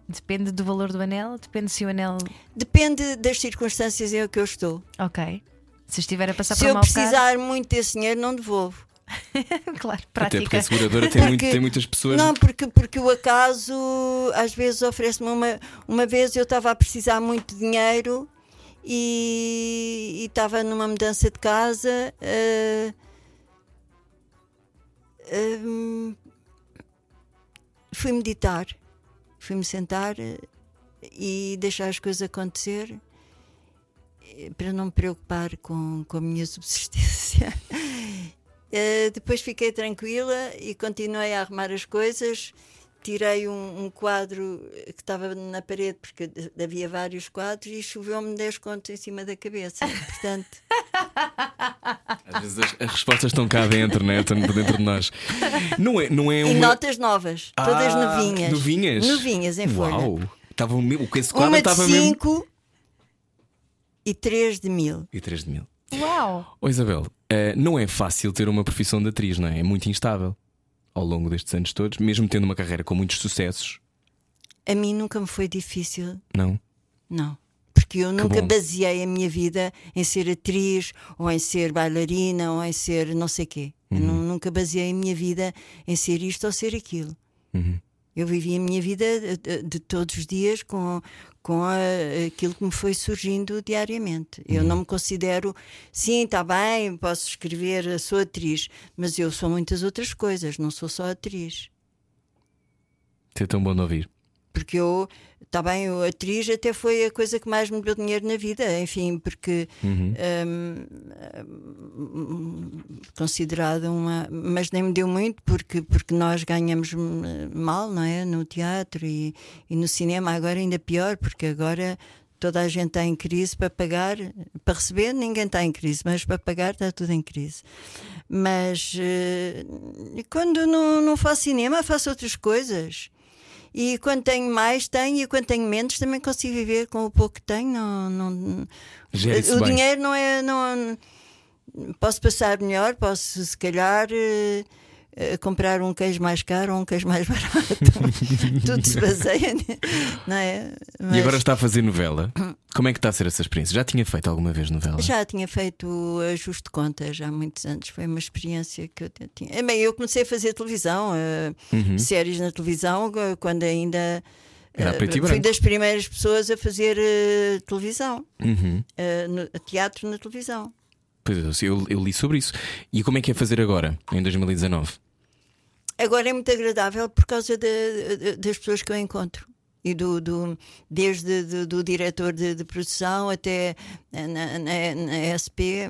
Speaker 2: Depende do valor do anel, depende se o anel.
Speaker 4: Depende das circunstâncias em que eu estou.
Speaker 2: Ok. Se estiver a passar
Speaker 4: Se
Speaker 2: por um
Speaker 4: eu precisar muito desse dinheiro, não devolvo.
Speaker 2: Claro,
Speaker 1: Até porque
Speaker 2: prática.
Speaker 1: a seguradora tem, muito-
Speaker 4: Porque-
Speaker 1: tem muitas pessoas.
Speaker 4: Não, porque, porque o acaso às vezes oferece-me uma. Uma vez eu estava a precisar muito de dinheiro e estava numa mudança de casa. hum, fui meditar, fui-me sentar eh, e deixar as coisas acontecer eh, para não me preocupar com, com a minha subsistência. Eh, depois fiquei tranquila e continuei a arrumar as coisas. Tirei um, um quadro que estava na parede, porque havia vários quadros, e choveu-me 10 contos em cima da cabeça. Portanto,
Speaker 1: Às vezes as, as respostas estão cá dentro, né? estão dentro de nós. Não é, não é
Speaker 4: e
Speaker 1: uma.
Speaker 4: notas novas, todas
Speaker 1: Ah,
Speaker 4: novinhas.
Speaker 1: Novinhas?
Speaker 4: Novinhas, em folha.
Speaker 1: Uau! Estava esse quadro
Speaker 4: Uma de
Speaker 1: estava mesmo.
Speaker 4: 5 e 3 de mil.
Speaker 1: E 3 de mil.
Speaker 2: Uau!
Speaker 1: Ô Isabel, eh, não é fácil ter uma profissão de atriz, não é? É muito instável ao longo destes anos todos, mesmo tendo uma carreira com muitos sucessos.
Speaker 4: A mim nunca me foi difícil
Speaker 1: Não?
Speaker 4: Não. Porque eu nunca
Speaker 1: bom.
Speaker 4: baseei a minha vida em ser atriz, ou em ser bailarina, ou em ser não sei quê.
Speaker 1: Uhum.
Speaker 4: nu- nunca baseei a minha vida em ser isto ou ser aquilo.
Speaker 1: Uhum.
Speaker 4: Eu vivi a minha vida de, de- de todos os dias com, com a- aquilo que me foi surgindo diariamente. Eu
Speaker 1: Uhum.
Speaker 4: não me considero, sim, está bem, posso escrever, sou atriz, mas eu sou muitas outras coisas, não sou só atriz.
Speaker 1: É tão bom de ouvir.
Speaker 4: Porque eu, está bem, eu, atriz até foi a coisa que mais me deu dinheiro na vida, enfim, porque
Speaker 1: Uhum.
Speaker 4: hum, considerada uma. Mas nem me deu muito, porque, porque nós ganhamos mal, não é? No teatro e, e no cinema, agora ainda pior, porque agora. Toda a gente está em crise para pagar, para receber ninguém está em crise, mas para pagar está tudo em crise. Mas eh, quando não, não faço cinema, faço outras coisas. E quando tenho mais, tenho, e quando tenho menos, também consigo viver com o pouco que tenho. Não, não, o
Speaker 1: bem.
Speaker 4: dinheiro não é. Não, posso passar melhor, posso se calhar eh, comprar um queijo mais caro ou um queijo mais barato. Tudo se baseia, não é?
Speaker 1: E
Speaker 4: Mas
Speaker 1: agora está a fazer novela. Como é que está a ser essa experiência? Já tinha feito alguma vez novela?
Speaker 4: Já tinha feito ajuste de contas há muitos anos. Foi uma experiência que eu tinha. Eh, Bem, eu comecei a fazer televisão, eh,
Speaker 1: Uhum.
Speaker 4: séries na televisão, eh, quando ainda.
Speaker 1: Era a
Speaker 4: eh,
Speaker 1: preto e
Speaker 4: fui das primeiras pessoas a fazer eh, televisão,
Speaker 1: Uhum.
Speaker 4: eh, no- teatro na televisão.
Speaker 1: Pois eu, eu li sobre isso. E como é que é fazer agora, em 2019?
Speaker 4: Agora é muito agradável por causa de- de- das pessoas que eu encontro. E do, do- desde do, do diretor de, de produção até na, na- na SP,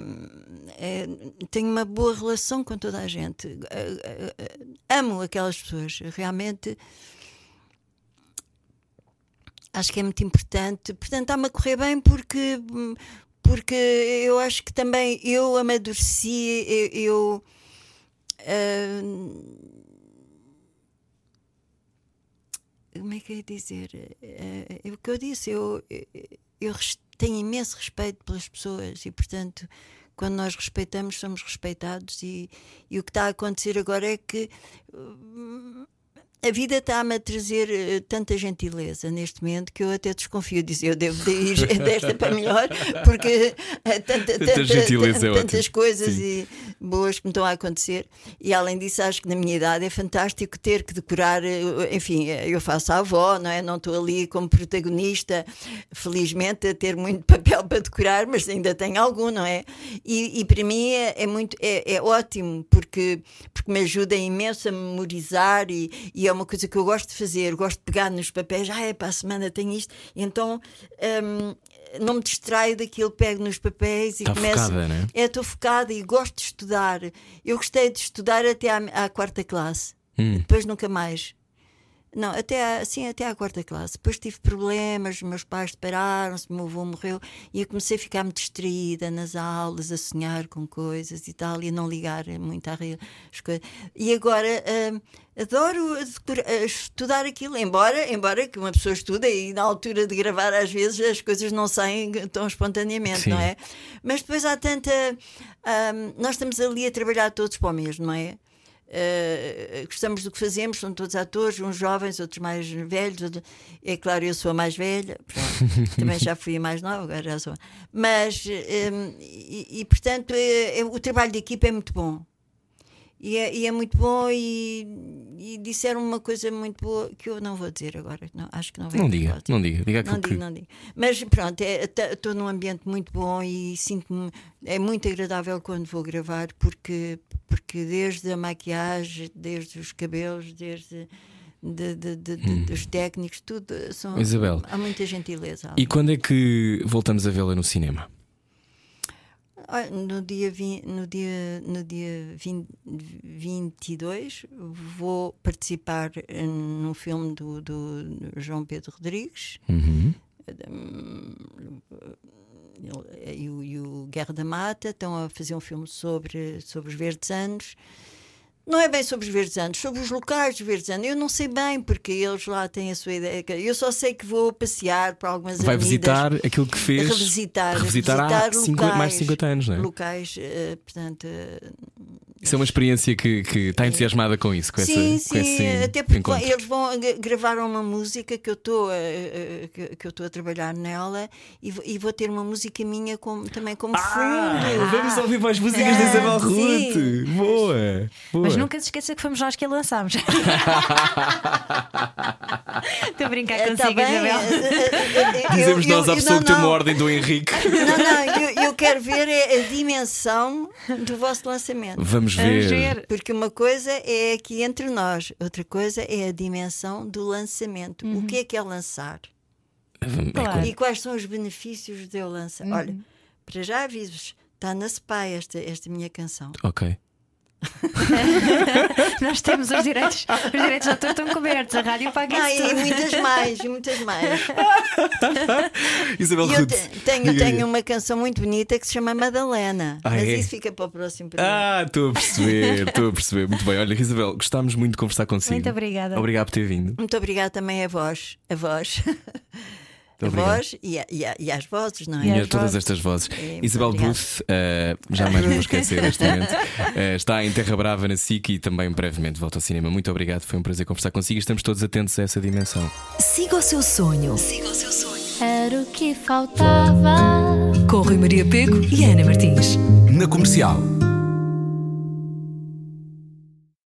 Speaker 4: é, tenho uma boa relação com toda a gente. Eh, eh, Amo aquelas pessoas, realmente. Acho que é muito importante. Portanto, está-me a correr bem porque, porque eu acho que também eu amadureci, eu. eu ah, como é que ia dizer? Eh, é o que eu disse, eu, eu tenho imenso respeito pelas pessoas e, portanto, quando nós respeitamos, somos respeitados. E, e o que está a acontecer agora é que hum, a vida está-me a trazer eh, tanta gentileza neste momento que eu até desconfio, dizer eu devo de ir desta para melhor, porque tanta, tanta-
Speaker 1: gentileza é
Speaker 4: tantas
Speaker 1: ótimo.
Speaker 4: coisas
Speaker 1: Sim.
Speaker 4: e boas que me estão a acontecer. E além disso, acho que na minha idade é fantástico ter que decorar. eh, Enfim, eh, eu faço a avó, não é? Não estou ali como protagonista, felizmente, a ter muito papel para decorar, mas ainda tenho algum, não é? E, e para mim é, é muito é, é ótimo porque, porque me ajuda imenso a memorizar e, e é uma coisa que eu gosto de fazer. Gosto de pegar nos papéis, ah, é para a semana tenho isto, então. hum, não me distraio daquilo, pego nos papéis e
Speaker 1: Está
Speaker 4: começo.
Speaker 1: focada, né?
Speaker 4: É, estou focada e gosto de estudar. Eu gostei de estudar até à, à quarta classe.
Speaker 1: Hum.
Speaker 4: Depois nunca mais. Não, até à, sim, até à quarta classe. Depois tive problemas, meus pais separaram-se, o meu avô morreu e eu comecei a ficar muito distraída nas aulas, a sonhar com coisas e tal, e a não ligar muito às coisas. E agora hum, adoro eh, estudar aquilo, embora, embora que uma pessoa estuda e na altura de gravar às vezes as coisas não saem tão espontaneamente,
Speaker 1: Sim.
Speaker 4: não é? Mas depois há tanta. hum, nós estamos ali a trabalhar todos para o mesmo, não é? Uh, gostamos do que fazemos, são todos atores, uns jovens, outros mais velhos. outro- É claro, eu sou a mais velha, também já fui a mais nova, agora já sou. Mas, um, e, e, portanto, é- é- o trabalho de equipa é muito bom. E é, e é muito bom, e, e disseram uma coisa muito boa que eu não vou dizer agora, não, acho que não vai
Speaker 1: Não diga, não diga, diga aquilo
Speaker 4: não
Speaker 1: que.
Speaker 4: digo, não digo. Mas pronto, estou num ambiente muito bom e sinto-me. É muito agradável quando vou gravar, porque, porque desde a maquiagem, desde os cabelos, desde. de- de- de- de- dos técnicos, tudo são,
Speaker 1: Hum. Isabel,
Speaker 4: há muita gentileza.
Speaker 1: E quando é que voltamos a vê-la no cinema?
Speaker 4: No dia, no dia, no dia 20, 22 vou participar eh, num filme do, do João Pedro Rodrigues
Speaker 1: Uhum.
Speaker 4: ele- e o, e o Guerra da Mata estão a fazer um filme sobre, sobre os verdes anos. Não é bem sobre os verdes anos, sobre os locais dos verdes anos. Eu não sei bem, porque eles lá têm a sua ideia. Eu só sei que vou passear para algumas
Speaker 1: Vai
Speaker 4: avenidas.
Speaker 1: visitar aquilo que fez.
Speaker 4: Revisitar,
Speaker 1: revisitar há
Speaker 4: revisitar
Speaker 1: cinco-
Speaker 4: locais,
Speaker 1: mais de 50 anos, não é?
Speaker 4: Locais, eh, portanto, eh,
Speaker 1: Isso é uma experiência que, que está entusiasmada com isso, com,
Speaker 4: sim,
Speaker 1: essa, com
Speaker 4: sim,
Speaker 1: esse
Speaker 4: até porque
Speaker 1: encontro.
Speaker 4: eles vão gra- gravar uma música que eu estou a- a- que, eu estou a trabalhar nela e, vou- e vou ter uma música minha como, também como
Speaker 1: Ah,
Speaker 4: fundo.
Speaker 1: vamos ouvir mais músicas da
Speaker 4: Ah,
Speaker 1: Isabel. Ruth. Boa, boa.
Speaker 2: Mas nunca se esqueça que fomos nós que a lançámos. Estou a brincar
Speaker 4: Eh,
Speaker 2: consigo,
Speaker 4: tá
Speaker 2: Isabel.
Speaker 4: eh, eh, eh,
Speaker 1: Dizemos
Speaker 4: eu-
Speaker 1: nós à pessoa
Speaker 4: não,
Speaker 1: que tem uma ordem do Henrique.
Speaker 4: Não, não, eu, eu quero ver é a dimensão do vosso lançamento.
Speaker 1: Vamos
Speaker 2: Vamos
Speaker 1: ver.
Speaker 4: Porque uma coisa é aqui entre nós, outra coisa é a dimensão do lançamento. O que é que é lançar?
Speaker 1: É
Speaker 2: Claro.
Speaker 4: E quais são os benefícios de eu lançar?
Speaker 2: Uhum.
Speaker 4: Olha, para já aviso-vos, está na SPAI esta, esta minha canção.
Speaker 1: Ok.
Speaker 2: Nós temos os direitos, os direitos de autor estão cobertos, a rádio paga
Speaker 4: Ah,
Speaker 2: isso
Speaker 4: e
Speaker 2: tudo.
Speaker 4: muitas mais, e muitas mais.
Speaker 1: Isabel
Speaker 4: E eu te- tenho, tenho uma canção muito bonita que se chama Madalena.
Speaker 1: Ah,
Speaker 4: mas
Speaker 1: é?
Speaker 4: isso fica para o próximo programa.
Speaker 1: Ah, estou a perceber, estou a perceber. Muito bem. Olha, Isabel, gostámos muito de conversar consigo.
Speaker 2: Muito obrigada.
Speaker 1: Obrigado por ter vindo.
Speaker 4: Muito obrigada também a vós, a vós, a
Speaker 1: obrigado.
Speaker 4: vós e, a- e, a- e às vozes, não é?
Speaker 2: E
Speaker 1: a todas estas vozes.
Speaker 4: É,
Speaker 1: Isabel. Booth, eh, jamais me vou esquecer deste momento. Eh, está em Terra Brava na SIC e também brevemente volta ao cinema. Muito obrigado, foi um prazer conversar consigo e estamos todos atentos a essa dimensão.
Speaker 5: Siga o seu sonho.
Speaker 6: Era o que faltava.
Speaker 5: Com Rui Maria Pego e Ana Martins.
Speaker 3: Na comercial.